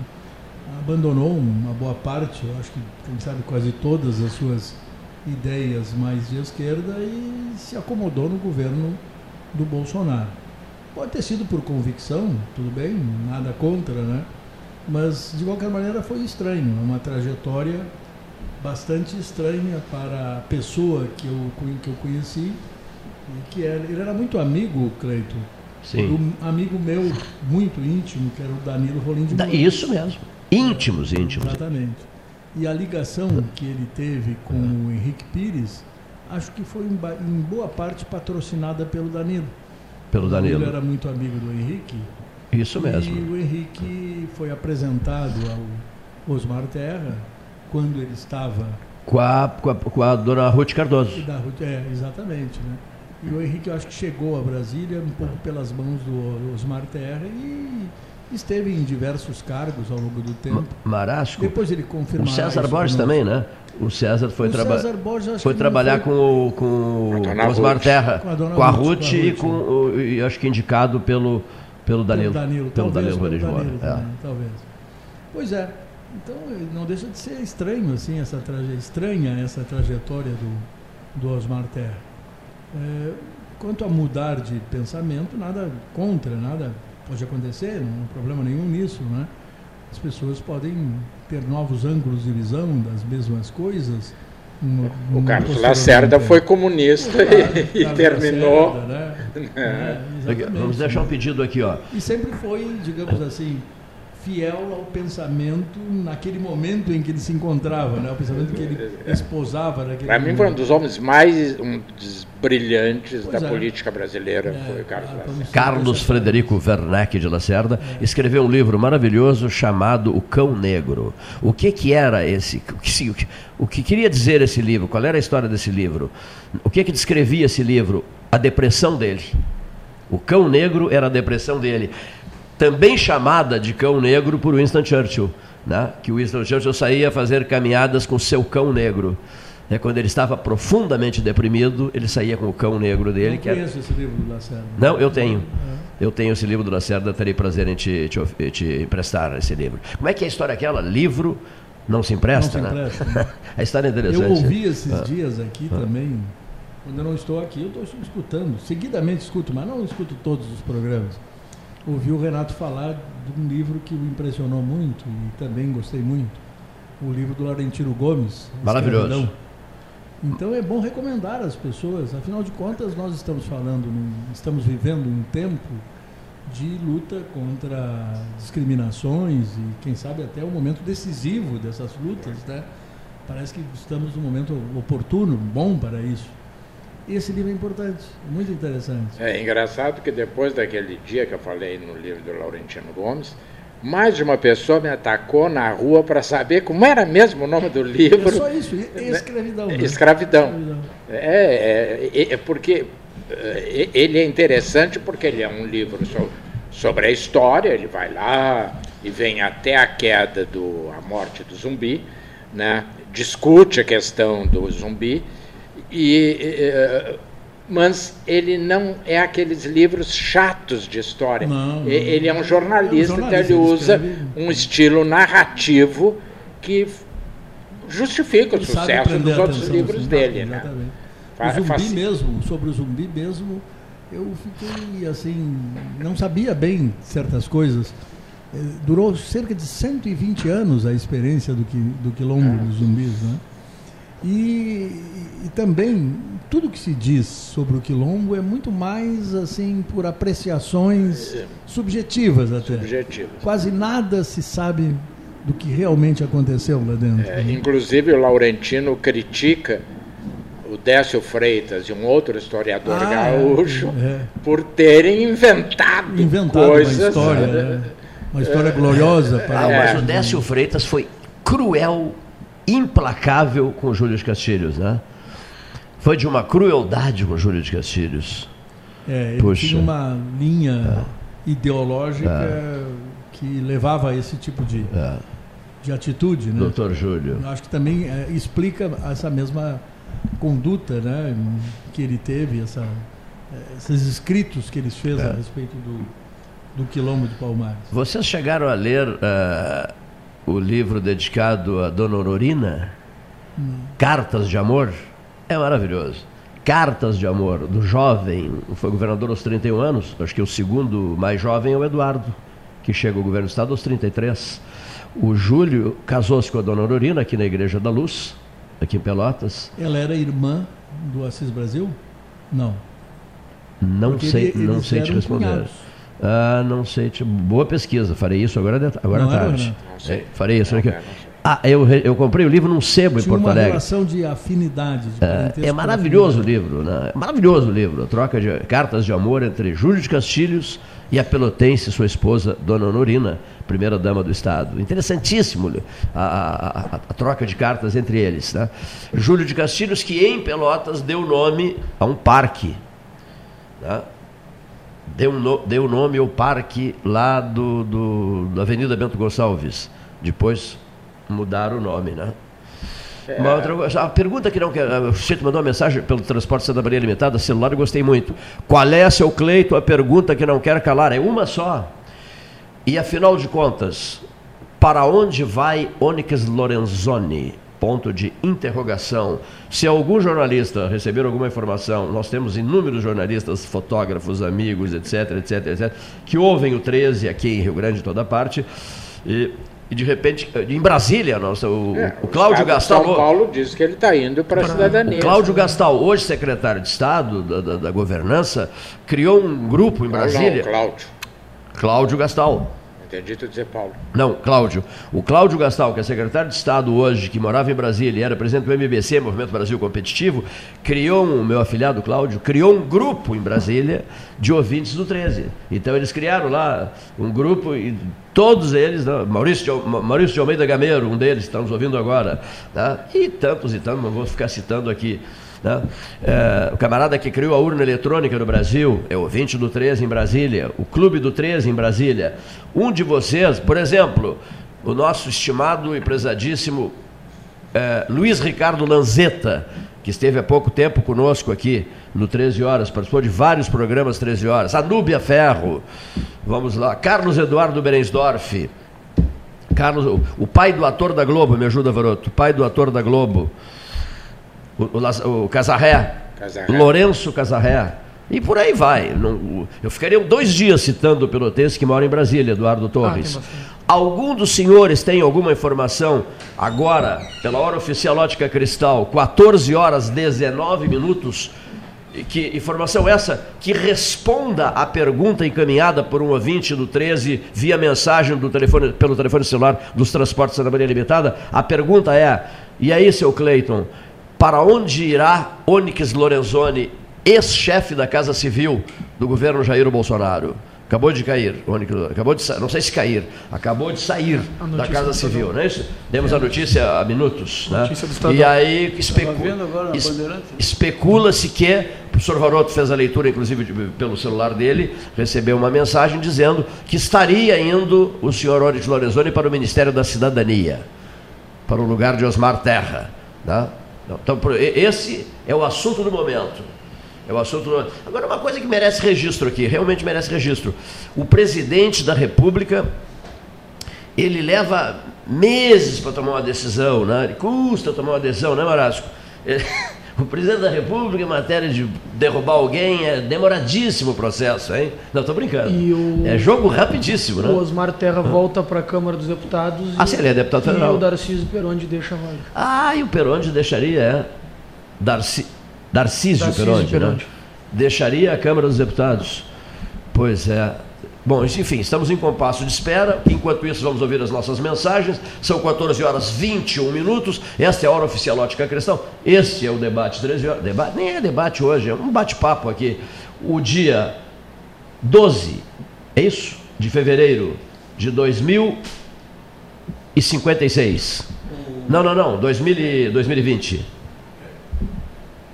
abandonou uma boa parte, eu acho que, quem sabe, quase todas as suas ideias mais de esquerda e se acomodou no governo do Bolsonaro. Pode ter sido por convicção, tudo bem, nada contra, né? Mas, de qualquer maneira, foi estranho, uma trajetória bastante estranha para a pessoa que eu, que eu conheci, que era, ele era muito amigo, Cleiton, Sim. Um amigo meu muito íntimo, que era o Danilo Rolim de Moura. Isso mesmo. Íntimos, íntimos. Exatamente. E a ligação que ele teve com o Henrique Pires, acho que foi em boa parte patrocinada pelo Danilo. Pelo Danilo. Ele era muito amigo do Henrique. Isso mesmo. E o Henrique foi apresentado ao Osmar Terra quando ele estava. Com a, com a, com a dona Ruth Cardoso. Da, é, exatamente. Né? E o Henrique, eu acho que chegou a Brasília um pouco pelas mãos do Osmar Terra e esteve em diversos cargos ao longo do tempo. Marasco? Depois ele confirmou. O César Borges também, né? O César foi, traba foi trabalhar foi... com o, com o Osmar Terra, com a, com a Ruth, Ruth e, com, o, e acho que indicado pelo, pelo Danilo. Pelo Danilo, pelo talvez, Danilo, Danilo também, é. talvez. Pois é. Então não deixa de ser estranho assim essa traje... estranha essa trajetória do, do Osmar Terra. É, quanto a mudar de pensamento, nada contra, nada pode acontecer, não há problema nenhum nisso, né? As pessoas podem ter novos ângulos de visão das mesmas coisas. No, o Carlos Lacerda foi comunista e, e terminou. Lacerda, né? É, Vamos deixar um pedido aqui, ó. E sempre foi, digamos assim, fiel ao pensamento naquele momento em que ele se encontrava, né? o pensamento que ele esposava. Para mim foi um dos homens mais um dos brilhantes pois da é. política brasileira, é, foi Carlos Lacerda. Carlos Frederico Werneck de Lacerda é. escreveu um livro maravilhoso chamado O Cão Negro. O que, que era esse? O que, o, que, o que queria dizer esse livro? Qual era a história desse livro? O que, que descrevia esse livro? A depressão dele. O cão negro era a depressão dele também chamada de cão negro por Winston Churchill, né? que Winston Churchill saía a fazer caminhadas com seu cão negro. É, quando ele estava profundamente deprimido, ele saía com o cão negro dele. Não conheço era... esse livro do Lacerda. Não, eu tenho. É. Eu tenho esse livro do Lacerda, terei prazer em te, te, te, emprestar esse livro. Como é que é a história aquela? Livro não se empresta, não se empresta né? né? a história é interessante. Eu ouvi esses ah. dias aqui ah. também, quando eu não estou aqui, eu estou escutando, seguidamente escuto, mas não escuto todos os programas ouvi o Renato falar de um livro que me impressionou muito e também gostei muito. O livro do Laurentino Gomes. Maravilhoso. Então é bom recomendar às pessoas, afinal de contas nós estamos falando, estamos vivendo um tempo de luta contra discriminações e quem sabe até o momento decisivo dessas lutas, né? Parece que estamos num momento oportuno, bom para isso. Esse livro é importante, muito interessante. É engraçado que depois daquele dia que eu falei no livro do Laurentino Gomes, mais de uma pessoa me atacou na rua para saber como era mesmo o nome do livro. É só isso, escravidão. Né? Escravidão. escravidão. É, é, é, porque é, ele é interessante porque ele é um livro sobre a história, ele vai lá e vem até a queda do a morte do zumbi, né? discute a questão do zumbi e, mas ele não é aqueles livros chatos de história. Não, não. Ele é um jornalista, é um jornalista então ele usa um estilo narrativo que justifica ele o sucesso dos outros livros dele. Né? O zumbi Faz... mesmo, sobre o zumbi mesmo, eu fiquei assim, não sabia bem certas coisas. eh, durou cerca de 120 anos a experiência do, que, do quilombo dos zumbis. Né? E, e, também tudo que se diz sobre o quilombo é muito mais assim por apreciações é. subjetivas até. Subjetivas. Quase nada se sabe do que realmente aconteceu lá dentro. É, inclusive o Laurentino critica o Décio Freitas e um outro historiador ah, gaúcho é. por terem inventado, inventado coisas. Uma história, né? uma história gloriosa. Para ah, mas o Décio Freitas foi cruel, implacável com Júlio de Castilhos, né? Foi de uma crueldade com Júlio de Castilhos. É, ele Puxa. tinha uma linha é. ideológica é. que levava a esse tipo de, é. de atitude. Né? Doutor Júlio. Eu acho que também é, explica essa mesma conduta né, que ele teve, essa, esses escritos que ele fez é. a respeito do, do quilombo de Palmares. Vocês chegaram a ler uh, o livro dedicado a Dona Aurorina? Cartas de Amor? É maravilhoso. Cartas de Amor, do jovem, foi governador aos 31 anos, acho que o segundo mais jovem é o Eduardo, que chega ao governo do Estado aos 33. O Júlio casou-se com a Dona Aurorina aqui na Igreja da Luz, aqui em Pelotas. Ela era irmã do Assis Brasil? Não. Não Porque sei, não sei te responder. Ah, não sei, te... boa pesquisa. Farei isso agora, agora à tarde. É, farei isso aqui. Ah, eu, eu comprei o livro num sebo Tinha em Porto Alegre. uma relação de afinidade. De é, é maravilhoso o livro, né? É maravilhoso o livro. A troca de cartas de amor entre Júlio de Castilhos e a pelotense, sua esposa, Dona Honorina, primeira dama do Estado. Interessantíssimo a, a, a, a troca de cartas entre eles. Né? Júlio de Castilhos, que em Pelotas deu nome a um parque. Né? Deu, no, deu nome ao parque lá do, do, da Avenida Bento Gonçalves. Depois mudaram o nome, né? É. Uma outra, a pergunta que não quer. O sujeito mandou uma mensagem pelo transporte Santa Maria Limitada, celular, eu gostei muito. Qual é, seu Cleito, a pergunta que não quer calar? É uma só. E afinal de contas, para onde vai Onyx Lorenzoni? Ponto de interrogação. Se algum jornalista receber alguma informação, nós temos inúmeros jornalistas, fotógrafos, amigos, etc, etc, etc, que ouvem o 13 aqui em Rio Grande, toda parte. E e de repente, em Brasília, nossa, o, é, o Cláudio Gastal. São Paulo diz que ele está indo para a cidadania. O Cláudio Gastal, hoje secretário de Estado da, da, da governança, criou um grupo em Brasília. Não, Cláudio. Cláudio Gastal. Entendi tu dizer Paulo. Não, Cláudio. O Cláudio Gastal, que é secretário de Estado hoje, que morava em Brasília e era presidente do MBC, Movimento Brasil Competitivo, criou um, meu afilhado Cláudio, criou um grupo em Brasília de ouvintes do 13. Então eles criaram lá um grupo e todos eles, né? Maurício, de, Maurício de Almeida Gameiro, um deles, estamos ouvindo agora, tá? e tantos e tantos, não vou ficar citando aqui. Né? É, o camarada que criou a urna eletrônica no Brasil é o 20 do 13 em Brasília, o Clube do 13 em Brasília. Um de vocês, por exemplo, o nosso estimado e prezadíssimo é, Luiz Ricardo Lanzetta, que esteve há pouco tempo conosco aqui no 13 Horas, participou de vários programas 13 Horas. Anúbia Ferro, vamos lá. Carlos Eduardo Berensdorf, Carlos, o, o pai do ator da Globo, me ajuda, Varoto, o pai do ator da Globo o, o, o Casarré, Casarré, Lourenço Casarré. E por aí vai. Não, eu ficaria dois dias citando o pelotense que mora em Brasília, Eduardo Torres. Ah, Algum dos senhores tem alguma informação agora, pela hora oficial Ótica Cristal, 14 horas 19 minutos? Que informação essa que responda à pergunta encaminhada por um ouvinte do 13 via mensagem do telefone, pelo telefone celular dos transportes da Maria Limitada? A pergunta é: e aí, seu Cleiton? Para onde irá Onyx Lorenzoni, ex-chefe da Casa Civil do governo Jair Bolsonaro? Acabou de cair, acabou de não sei se cair, acabou de sair da Casa Civil, não é isso? Demos a notícia há minutos, né? E aí especu especula-se que o professor Roroto fez a leitura, inclusive pelo celular dele, recebeu uma mensagem dizendo que estaria indo o senhor Onyx Lorenzoni para o Ministério da Cidadania, para o lugar de Osmar Terra, né? Então, esse é o assunto do momento. É o assunto do... Agora, uma coisa que merece registro aqui, realmente merece registro. O presidente da República, ele leva meses para tomar uma decisão, né? Ele custa tomar uma decisão, né, Marasco? O presidente da República, em matéria de derrubar alguém, é demoradíssimo o processo, hein? Não, estou brincando. O... É jogo rapidíssimo, né? O Osmar Terra volta para a Câmara dos Deputados. Ah, sim, ele é deputado federal. E o Darcísio Peronde deixa a vaga. Ah, e o Peronde deixaria, é. Darci... Darcísio, Darcísio Peronde, Peronde. Né? Deixaria a Câmara dos Deputados. Pois é. Bom, enfim, estamos em compasso de espera. Enquanto isso, vamos ouvir as nossas mensagens. São 14 horas 21 minutos. Esta é a hora oficial Ótica Cristão. Este é o debate 13 horas. Debate, nem é debate hoje, é um bate-papo aqui. O dia 12, é isso? De fevereiro de 2056. Não, não, não, 2000, 2020.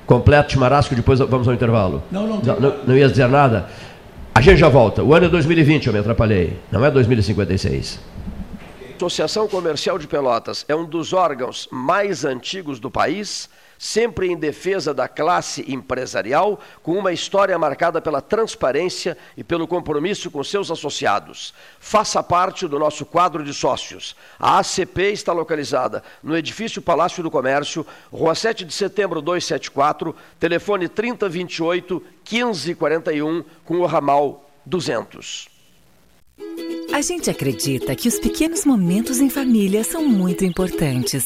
Completo, Marasco, depois vamos ao intervalo. Não, não, não, não ia dizer nada. A gente já volta. O ano é 2020, eu me atrapalhei. Não é 2056. Associação Comercial de Pelotas é um dos órgãos mais antigos do país sempre em defesa da classe empresarial, com uma história marcada pela transparência e pelo compromisso com seus associados. Faça parte do nosso quadro de sócios. A ACP está localizada no edifício Palácio do Comércio, Rua 7 de Setembro 274, telefone 3028 1541, com o ramal 200. A gente acredita que os pequenos momentos em família são muito importantes.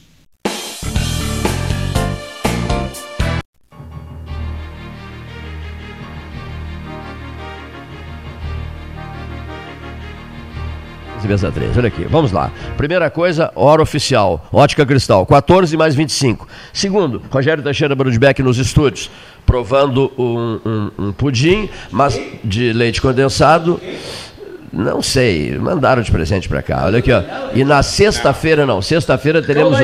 Mesa 13. Olha aqui, vamos lá. Primeira coisa, hora oficial, ótica cristal, 14 mais 25. Segundo, Rogério Teixeira Brudbeck nos estúdios. provando um, um, um pudim, mas de leite condensado. Não sei, mandaram de presente para cá. Olha aqui, ó. E na sexta-feira, não, sexta-feira teremos.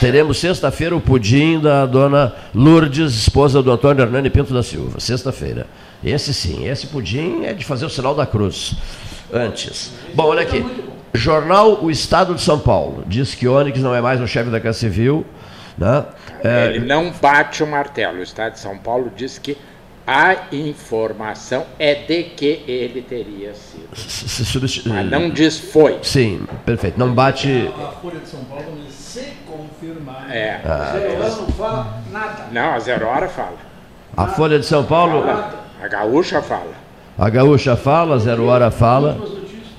Teremos sexta-feira o pudim da dona Lourdes, esposa do Antônio Hernani Pinto da Silva. Sexta-feira. Esse sim, esse pudim é de fazer o sinal da cruz. Antes. Bom, olha aqui. Jornal O Estado de São Paulo diz que Onyx não é mais o chefe da Casa Civil. Né? É, Ele não bate o martelo. O Estado de São Paulo diz que a informação é de que ele teria sido. Mas não diz foi. Sim, perfeito. Não bate. A Folha de São Paulo se confirmar. É. Ah, zero hora não fala nada. Não, a zero hora fala. A Folha de São Paulo. A gaúcha fala. A gaúcha fala, zero hora fala.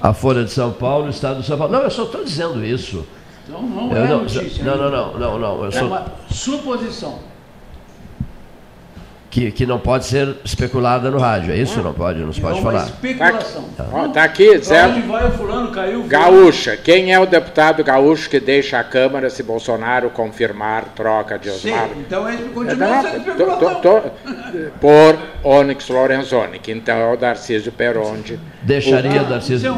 A Folha de São Paulo, o Estado de São Paulo. Não, eu só estou dizendo isso. Não, não eu é não, notícia. Não, não, não, não, não. Eu é sou... uma suposição. Que, que não pode ser especulada no rádio, é isso? Não pode, não se pode é falar. especulação. Tá, ó, tá aqui, Zé. Onde vai o fulano, caiu o Gaúcha. Quem é o deputado gaúcho que deixa a Câmara se Bolsonaro confirmar troca de Osmar? Sim, então ele continua sendo especulação. Tô, tô, tô, por Onyx Lorenzoni, que então é o Darcísio Peronde. Deixaria o, Darcísio...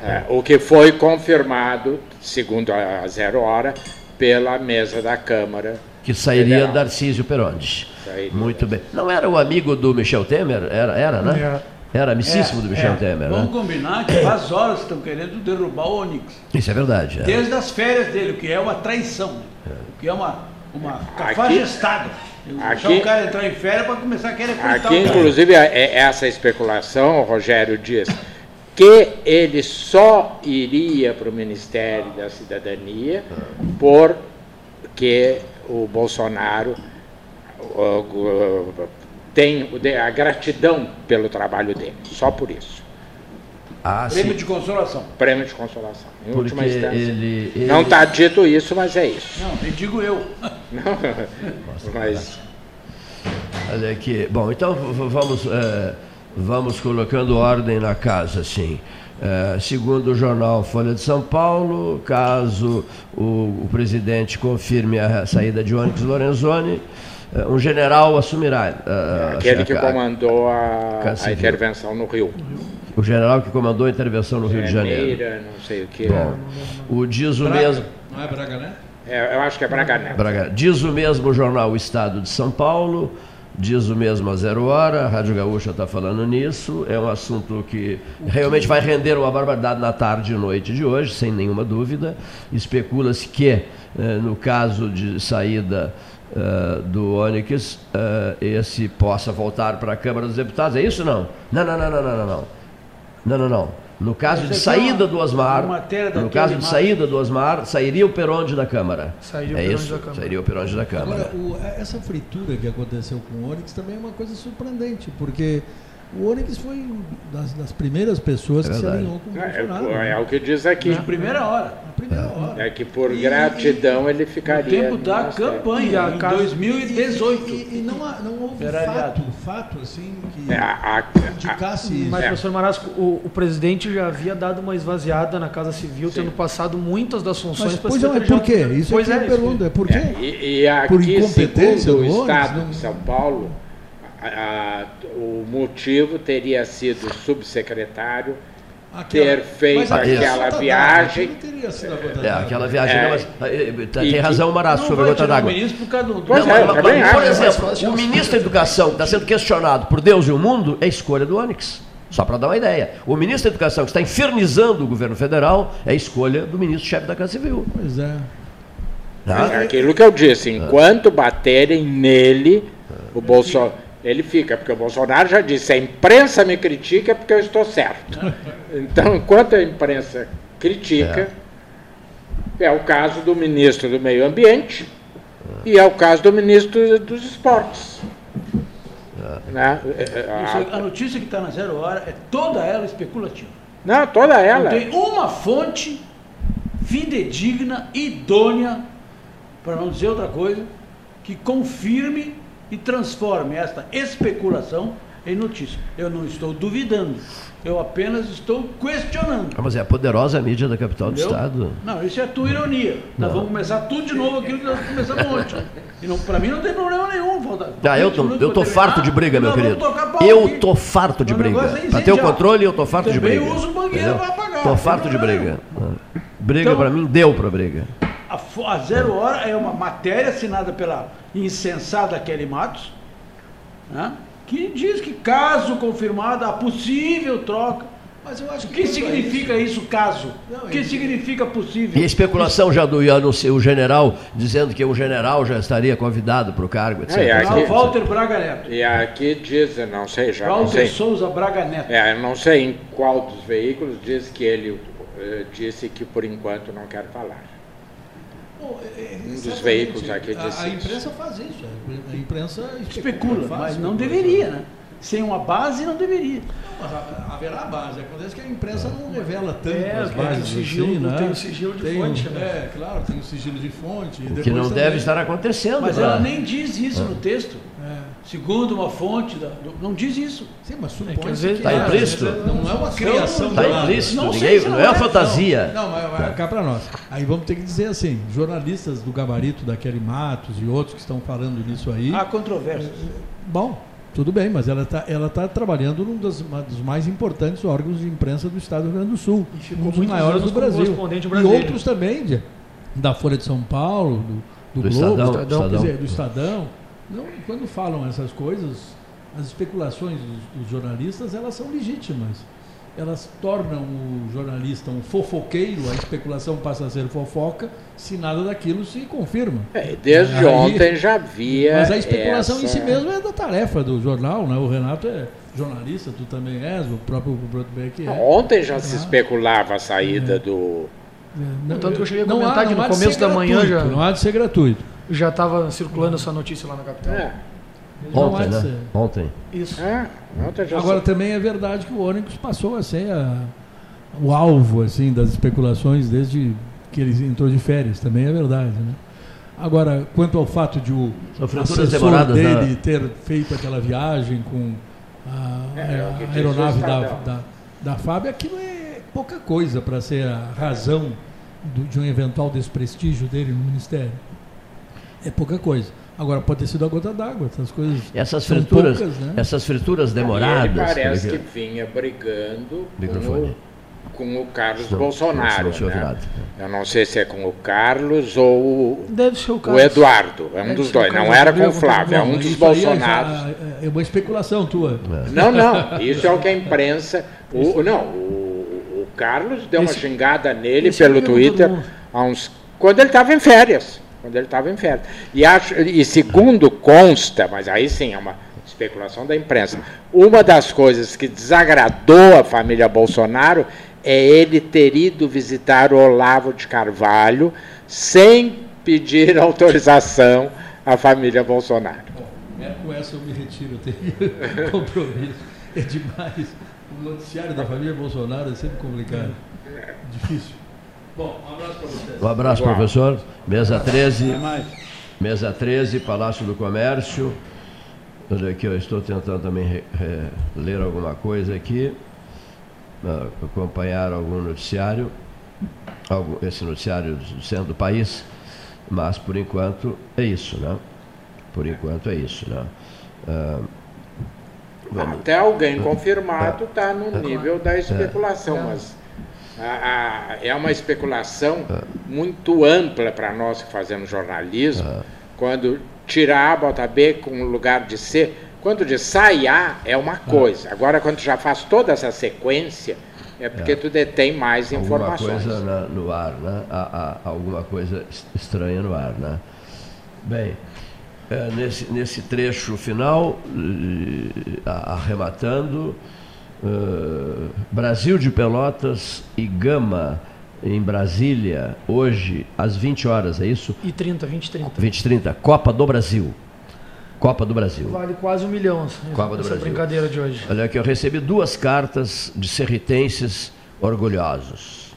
É, o que foi confirmado, segundo a Zero Hora, pela mesa da Câmara que sairia Federal. Darcísio Perondes. Muito bem. Não era o amigo do Michel Temer? Era, era né? Era, era amicíssimo é, do Michel é. Temer, Vamos né? combinar que faz horas estão querendo derrubar o Onix. Isso é verdade. É. Desde as férias dele, o que é uma traição, é. o que é uma, uma cafajestada. Deixar o cara entrar em férias para começar a querer Aqui, inclusive, é, é essa especulação, o Rogério diz que ele só iria para o Ministério da Cidadania porque o Bolsonaro tem a gratidão pelo trabalho dele, só por isso. Ah, Prêmio sim. de consolação. Prêmio de consolação, em Porque última instância. Ele, ele... Não está dito isso, mas é isso. Não, eu digo eu. Não, mas... Olha aqui. Bom, então vamos, é, vamos colocando ordem na casa, sim. É, segundo o jornal Folha de São Paulo, caso o, o presidente confirme a saída de Onyx Lorenzoni, um general assumirá. É, aquele que comandou a, a, intervenção no Rio. O general que comandou a intervenção no Rio de Janeiro. não sei o que. Bom, o diz o Braga. mesmo. Não é Braga, né? É, eu acho que é Braga, né? Braga. Diz o mesmo jornal O Estado de São Paulo diz o mesmo a zero hora, a Rádio Gaúcha está falando nisso, é um assunto que realmente vai render uma barbaridade na tarde e noite de hoje, sem nenhuma dúvida. Especula-se que, eh, no caso de saída uh, do Onyx, uh, esse possa voltar para a Câmara dos Deputados. É isso não? Não, não, não, não, não, não. Não, não, não. No caso de saída do Osmar, no caso de saída do Osmar, sairia o Peronde da Câmara. Sairia é isso? Da Câmara. Sairia o Peronde da Câmara. Agora, o, essa fritura que aconteceu com o Onyx também é uma coisa surpreendente, porque o Onyx foi das, das primeiras pessoas é que se alinhou com o é, Bolsonaro. É, é, é, o que diz aqui. Na primeira hora. Na primeira é. hora. É que por e, gratidão e, ele ficaria. No tempo da campanha, em 2018. E, e, não, não houve fato, fato assim que é, a, a, indicasse isso. Mas, professor Marasco, o, o, presidente já havia dado uma esvaziada na Casa Civil, Sim. tendo passado muitas das funções para Pois não, é por quê? Isso pois é, é pergunta. É por quê? e, aqui, por incompetência do Estado de São Paulo a, o motivo teria sido o subsecretário aquela, ter feito aquela viagem. É, aquela viagem. É, não, mas, tem razão, Maraço, sobre a gota d'água. Pois não, é, mas, mas, por exemplo, o ministro da Educação, que está sendo questionado por Deus e o mundo, é escolha do Onyx. Só para dar uma ideia. O ministro da Educação, que está infernizando o governo federal, é escolha do ministro-chefe da Casa Civil. Pois é. Tá? É aquilo que eu disse, enquanto baterem nele, o Bolsonaro ele fica, porque o Bolsonaro já disse: a imprensa me critica porque eu estou certo. Então, enquanto a imprensa critica, é, é o caso do ministro do Meio Ambiente é. e é o caso do ministro dos Esportes. É. Né? A, a notícia que está na zero hora é toda ela especulativa. Não, toda ela. Não tem uma fonte fidedigna, idônea, para não dizer outra coisa, que confirme e transforme esta especulação em notícia. Eu não estou duvidando. Eu apenas estou questionando. Ah, mas é a poderosa mídia da capital Entendeu? do Estado. Não, isso é tua ironia. Nós vamos começar tudo de novo aquilo que nós começamos ontem. E para mim não tem problema nenhum. Falta, ah, eu tô, eu tô farto de briga, meu querido. Eu aqui. tô farto de briga. É para ter o controle, eu tô farto de briga. Eu uso mangueira para apagar. Tô farto de briga. Briga então, para mim deu para briga. A, a Zero Hora é uma matéria assinada pela insensada Kelly Matos, né? que diz que, caso confirmada, a possível troca. Mas eu acho que. O que significa isso, caso? Não, o que significa possível? E a especulação já do o general, dizendo que o general já estaria convidado para o cargo, etc. É, aqui, Walter Braga Neto. E aqui diz, não sei já. Walter não sei. Souza Braga Neto. É, não sei em qual dos veículos diz que ele uh, disse que por enquanto não quer falar. Bom, é, é, um dos veículos aqui disse a, a imprensa faz isso, é. a imprensa especula, especula mas não deveria, né? Sem uma base não deveria. Não, mas haverá base. Acontece que a imprensa não revela tanto é, as bases. Tem sigilo, assim, né? tem o sigilo de tem, fonte, né? É, claro, tem o sigilo de fonte. O que não também. deve estar acontecendo. Mas ela nem diz isso no texto. É. Segundo uma fonte, da, não diz isso. Sim, mas supõe é que Está implícito? Não é uma criação. Está implícito, não, ninguém, não, não, é uma fantasia. Não, mas vai cá para nós. Aí vamos ter que dizer assim, jornalistas do gabarito da Kelly Matos e outros que estão falando nisso aí... Há controvérsias. Bom, tudo bem, mas ela está ela tá trabalhando num dos, dos, mais importantes órgãos de imprensa do Estado do Rio Grande do Sul, um dos maiores do Brasil. E outros também, de, da Folha de São Paulo, do, do, do Globo, Estadão, Estadão, Dizer, do Estadão. Não, quando falam essas coisas, as especulações dos, dos jornalistas, elas são legítimas elas tornam o jornalista um fofoqueiro, a especulação passa a ser fofoca, se nada daquilo se confirma. É, desde Aí, ontem já havia. Mas a especulação essa... em si mesmo é da tarefa do jornal, né? O Renato é jornalista, tu também és, o próprio Brotbeck é. Ontem já se especulava a saída é. do. É, não, tanto que eu cheguei a comentar há, que no começo da manhã já. Não há de ser gratuito. Já estava circulando essa notícia lá na capital. É. Ontem, né? Ontem. Isso. É, Agora também é verdade que o Ônibus passou a ser a, o alvo assim das especulações desde que ele entrou de férias, também é verdade, né? Agora, quanto ao fato de o assessor dele ter feito aquela viagem com a, é, a aeronave da, da, da FAB, aquilo é pouca coisa para ser a razão do, de um eventual desprestígio dele no Ministério. É pouca coisa. Agora pode ter sido a gota d'água, essas coisas. Essas frituras, poucas, né? essas frituras demoradas. Ele parece que vinha brigando com o, com o Carlos não, Bolsonaro. Não né? Eu não sei se é com o Carlos ou Deve ser o, Carlos. o Eduardo. É um Deve dos dois. Não era com o Flávio, é um dos Bolsonaros. É, é, uma especulação tua. É. Não, não. Isso é o que a imprensa. O, não, o, o Carlos deu esse, uma xingada nele pelo Twitter há uns. Quando ele estava em férias quando ele estava em férias. E, acho, e segundo consta, mas aí sim é uma especulação da imprensa, uma das coisas que desagradou a família Bolsonaro é ele ter ido visitar o Olavo de Carvalho sem pedir autorização à família Bolsonaro. É, com essa eu me retiro, eu tenho compromisso. É demais. O noticiário da família Bolsonaro é sempre complicado. Difícil. Bom, um abraço para vocês. Um abraço, professor. Mesa 13. Mesa 13, Palácio do Comércio. Olha aqui, eu estou tentando também ler alguma coisa aqui, uh, acompanhar algum noticiário, algum, esse noticiário do centro do país, mas por enquanto é isso, né? Por enquanto é isso, né? Uh, Até alguém confirmado está no é. nível da especulação, é. mas a, a, é uma especulação muito ampla para nós que fazemos jornalismo, quando tirar A, bota B com o lugar de C. Quando de sai A é uma coisa. Agora, quando já faz toda essa sequência, é porque é. tu detém mais alguma informações. Alguma coisa na, no ar, né? Há, há, alguma coisa estranha no ar, né? Bem, é, nesse, nesse trecho final, arrematando, Uh, Brasil de Pelotas e Gama em Brasília, hoje, às 20 horas, é isso? E 30, 20 e 30. 20 e 30, Copa do Brasil. Copa do Brasil. Vale quase um milhão Copa essa do Brasil. brincadeira de hoje. Olha aqui, eu recebi duas cartas de serritenses orgulhosos.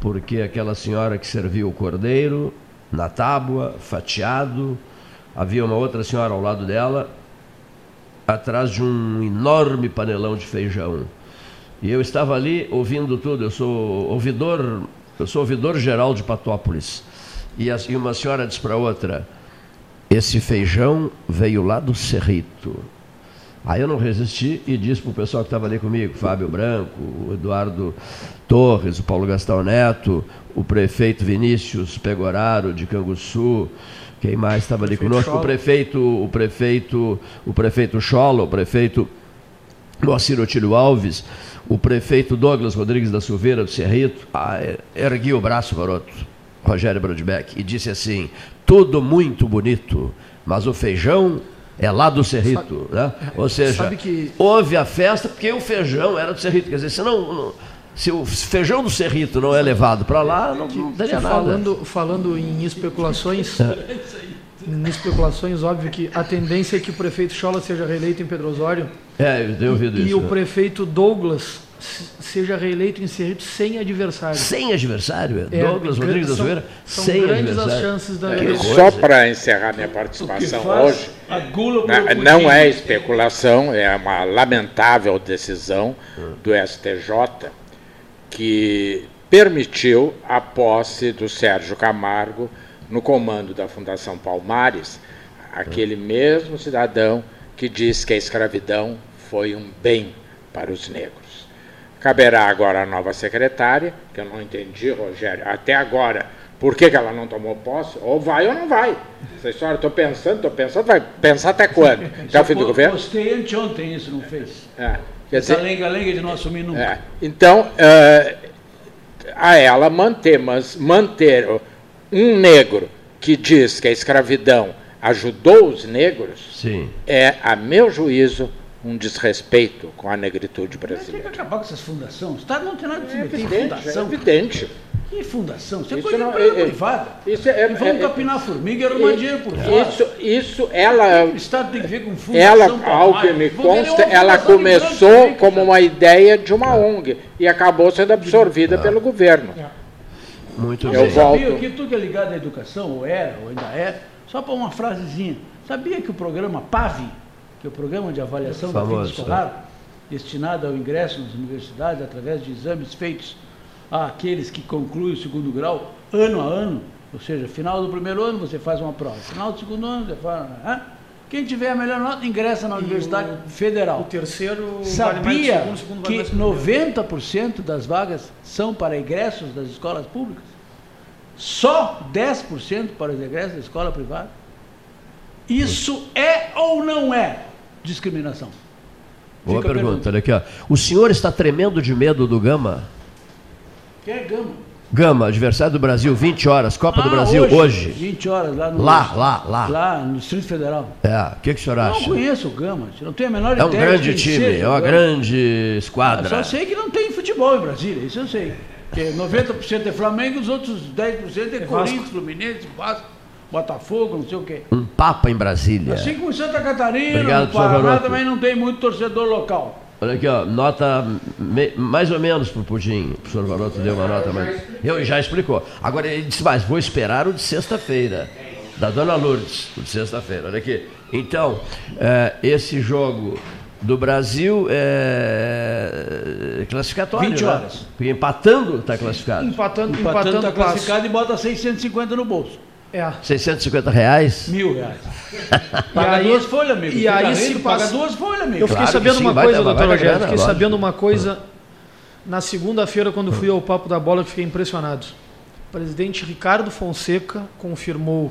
Porque aquela senhora que serviu o cordeiro na tábua, fatiado, havia uma outra senhora ao lado dela, atrás de um enorme panelão de feijão. E eu estava ali ouvindo tudo. Eu sou ouvidor, eu sou ouvidor geral de Patópolis. E, uma senhora disse para outra: esse feijão veio lá do Cerrito. Aí eu não resisti e disse para o pessoal que estava ali comigo, Fábio Branco, o Eduardo Torres, o Paulo Gastão Neto, o prefeito Vinícius Pegoraro de Canguçu, quem mais estava ali conosco? O prefeito, o prefeito, o prefeito Chola, o prefeito Moacir Otílio Alves, o prefeito Douglas Rodrigues da Silveira do Cerrito, ah, ergui o braço, garoto, Rogério Brodbeck, e disse assim: tudo muito bonito, mas o feijão é lá do Cerrito. Sabe, né? Ou seja, que... houve a festa porque o feijão era do Cerrito. Quer dizer, se, não, se o feijão do Cerrito não é levado para lá, não, não teria nada. Falando, falando em especulações, é. em especulações, óbvio que a tendência é que o prefeito Chola seja reeleito em Pedro Osório. É, eu tenho ouvido e, isso. E o prefeito Douglas seja reeleito em Cerrito sem adversário. Sem adversário? É, Douglas Rodrigues da Silveira? Sem grandes adversário. as chances da é, Só para encerrar minha participação hoje, não, não é especulação, é uma lamentável decisão do STJ que permitiu a posse do Sérgio Camargo no comando da Fundação Palmares, aquele mesmo cidadão que diz que a escravidão foi um bem para os negros. Caberá agora a nova secretária, que eu não entendi, Rogério, até agora, por que, que ela não tomou posse? Ou vai ou não vai. Essa história, estou pensando, estou pensando, vai pensar até quando? Até o fim do governo? Postei anteontem isso, não fez? É. Quer Essa lenga-lenga de não assumir nunca. É. Então, uh, a ela manter, mas manter um negro que diz que a escravidão ajudou os negros, Sim. é, a meu juízo, um desrespeito com a negritude brasileira. Mas tem que acabar com essas fundações. O Estado não tem nada de se meter é em fundação. É evidente. Que fundação? Isso, é coisa não, é, privada. Isso é, e vamos é, capinar formiga e arrumar dinheiro por fora. Isso, isso ela. O Estado tem que ver com fundação. Ela, ao que me consta, ela começou como uma ideia de uma ONG e acabou sendo absorvida pelo governo. Muito bem. Eu volto. Sabia que tudo é ligado à educação, ou era, ou ainda é, só para uma frasezinha. Sabia que o programa PAVE que é o Programa de Avaliação Famoso, da Vida Escolar, é. destinado ao ingresso nas universidades através de exames feitos àqueles que concluem o segundo grau ano a ano, ou seja, final do primeiro ano você faz uma prova, final do segundo ano você faz. Hein? Quem tiver a melhor nota ingressa na e Universidade o, Federal. O terceiro sabia vale segundo, segundo que 90% das vagas são para ingressos das escolas públicas? Só 10% para os ingressos da escola privada? Isso é ou não é discriminação? Boa Fica pergunta. Olha aqui, ó. O senhor está tremendo de medo do Gama? Quem é Gama? Gama, adversário do Brasil, 20 horas, Copa ah, do Brasil, hoje, hoje. 20 horas lá no. Lá, lá, lá. Lá no Distrito Federal. É, o que, que o senhor acha? Não conheço o Gama, não tenho a menor ideia. É um grande time, é uma grande esquadra. Eu só sei que não tem futebol em Brasília, isso eu sei. Porque 90% é Flamengo, os outros 10% é, é Corinthians, Fluminense, Vasco. Botafogo, não sei o quê. Um Papa em Brasília. Assim como Santa Catarina, Obrigado, no Paraná também não tem muito torcedor local. Olha aqui, ó, nota me, mais ou menos para o Pudim. O professor Varoto deu uma nota, mas. Eu já explicou. Agora ele disse, mas vou esperar o de sexta-feira. Da dona Lourdes, o de sexta-feira. Olha aqui. Então, é, esse jogo do Brasil é classificatório. 20 né? horas. Né? Porque empatando está classificado. Empatando, empatando está classificado e bota 650 no bolso. É. 650 reais? Mil reais. paga aí, duas folhas, amigo. E aí se paga duas folhas, amigo. Eu fiquei claro sabendo sim, uma coisa, doutor Rogério. Fiquei lógico. sabendo uma coisa na segunda-feira, quando fui ao Papo da Bola, que fiquei impressionado. O presidente Ricardo Fonseca confirmou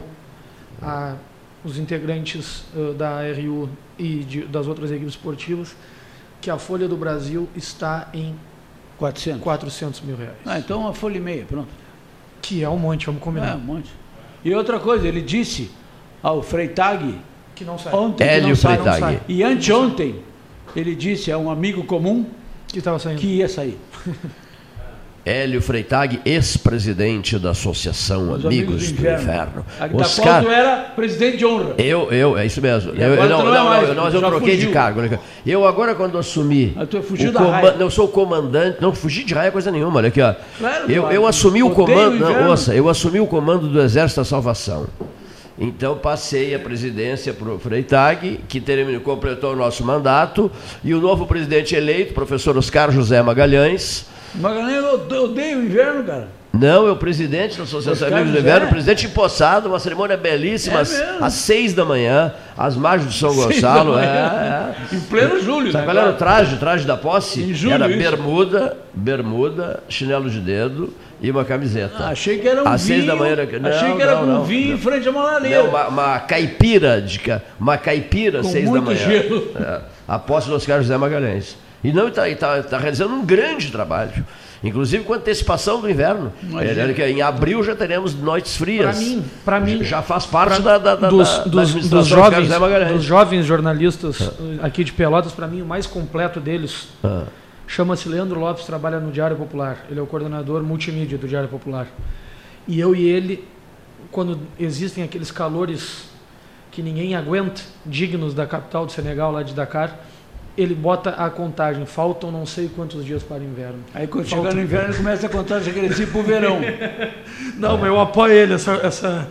a, os integrantes uh, da RU e de, das outras equipes esportivas que a Folha do Brasil está em 400, 400 mil reais. Ah, então uma folha e meia, pronto. Que é um monte, vamos combinar. É um monte. E outra coisa, ele disse ao Freitag que não sai. Ontem Hélio que não sai, Freitag. Não sai. E anteontem ele disse a um amigo comum que, saindo. que ia sair. Hélio Freitag, ex-presidente da Associação Amigos, Amigos do, Inferno. Inferno. Oscar, era presidente de honra. Eu, eu, é isso mesmo. Eu, eu, não, não, é mais, não, mas eu troquei fugiu. de cargo. Eu agora, quando assumi. Mas tu fugiu da raia. Eu sou o comandante. Não, fugi de raia coisa nenhuma. Olha aqui, ó. Claro, eu, eu assumi o comando. Não, ouça, eu assumi o comando do Exército da Salvação. Então passei a presidência para o Freitag, que terminou, completou o nosso mandato, e o novo presidente eleito, professor Oscar José Magalhães. Magalhães, eu odeio o inverno, cara. Não, é o presidente da Associação Amigos do Inverno, o presidente empossado, uma cerimônia belíssima, é às, às, seis da manhã, às margens de São Gonçalo. É, é. Em pleno julho, Sabe né? qual era o traje, traje da posse? Em julho, era isso. bermuda, bermuda, chinelo de dedo e uma camiseta. Ah, achei que era um às vinho. seis da manhã. Era... Não, achei que era não, um não, vinho não. em frente a uma lareira. Não, uma, uma caipira, de, uma caipira, seis da manhã. gelo. É, a posse do Oscar José Magalhães. E não está tá, tá realizando um grande trabalho. Inclusive com antecipação do inverno. É, que em abril já teremos noites frias. Para mim, para mim, Já faz parte da, da, dos, da, dos, dos jovens, dos jovens jornalistas eh, aqui de Pelotas, para mim o mais completo deles Ah. chama-se Leandro Lopes, trabalha no Diário Popular. Ele é o coordenador multimídia do Diário Popular. E eu e ele, quando existem aqueles calores que ninguém aguenta, dignos da capital do Senegal, lá de Dakar, ele bota a contagem. Faltam não sei quantos dias para o inverno. Aí quando Falta- chegar no inverno, ele começa a contar regressiva pro verão. Não, mas eu apoio ele, essa, essa,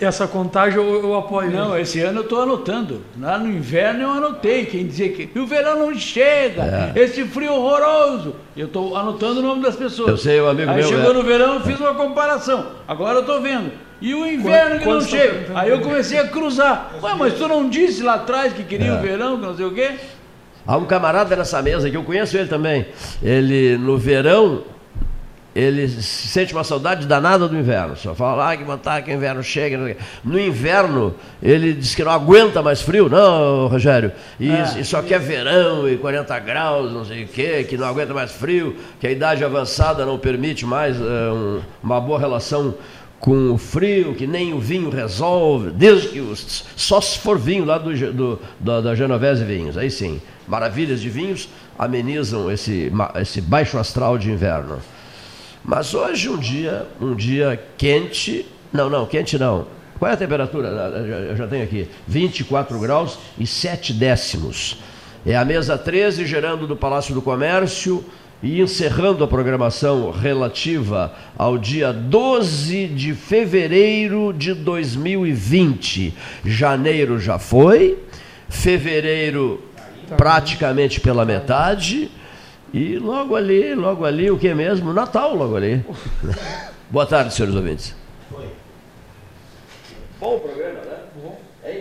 essa contagem eu, eu apoio Não, ele. esse ano eu estou anotando. Lá no inverno eu anotei. Quem dizia que "E o verão não chega, esse frio horroroso. Eu estou anotando o nome das pessoas. Eu sei, um amigo Aí meu, chegou é. no verão, eu fiz uma comparação. Agora eu estou vendo. E o inverno que não chega. Aí eu comecei a cruzar. Ué, mas tu não disse lá atrás que queria É. o verão, que não sei o quê? Há um camarada nessa mesa que eu conheço ele também. Ele, no verão, ele se sente uma saudade danada do inverno. Só fala, ah, que vontade que o inverno chega. No inverno, ele diz que não aguenta mais frio. Não, Rogério. E, É. e só quer verão e 40 graus, não sei o quê, que não aguenta mais frio, que a idade avançada não permite mais eh, um- uma boa relação com o frio, que nem o vinho resolve, desde que os, só se for vinho lá do, do- da, da Genovese Vinhos, aí sim, maravilhas de vinhos amenizam esse, esse baixo astral de inverno. Mas hoje um dia, um dia quente, não, não, quente não. Qual é a temperatura? Eu já- Eu já tenho aqui, 24 graus e 7 décimos. É a mesa 13, gerando do Palácio do Comércio e encerrando a programação relativa ao dia 12 de fevereiro de 2020. Janeiro já foi, fevereiro praticamente pela metade. E logo ali, logo ali, o que mesmo? Natal, logo ali. Boa tarde, senhores ouvintes. Bom programa, né?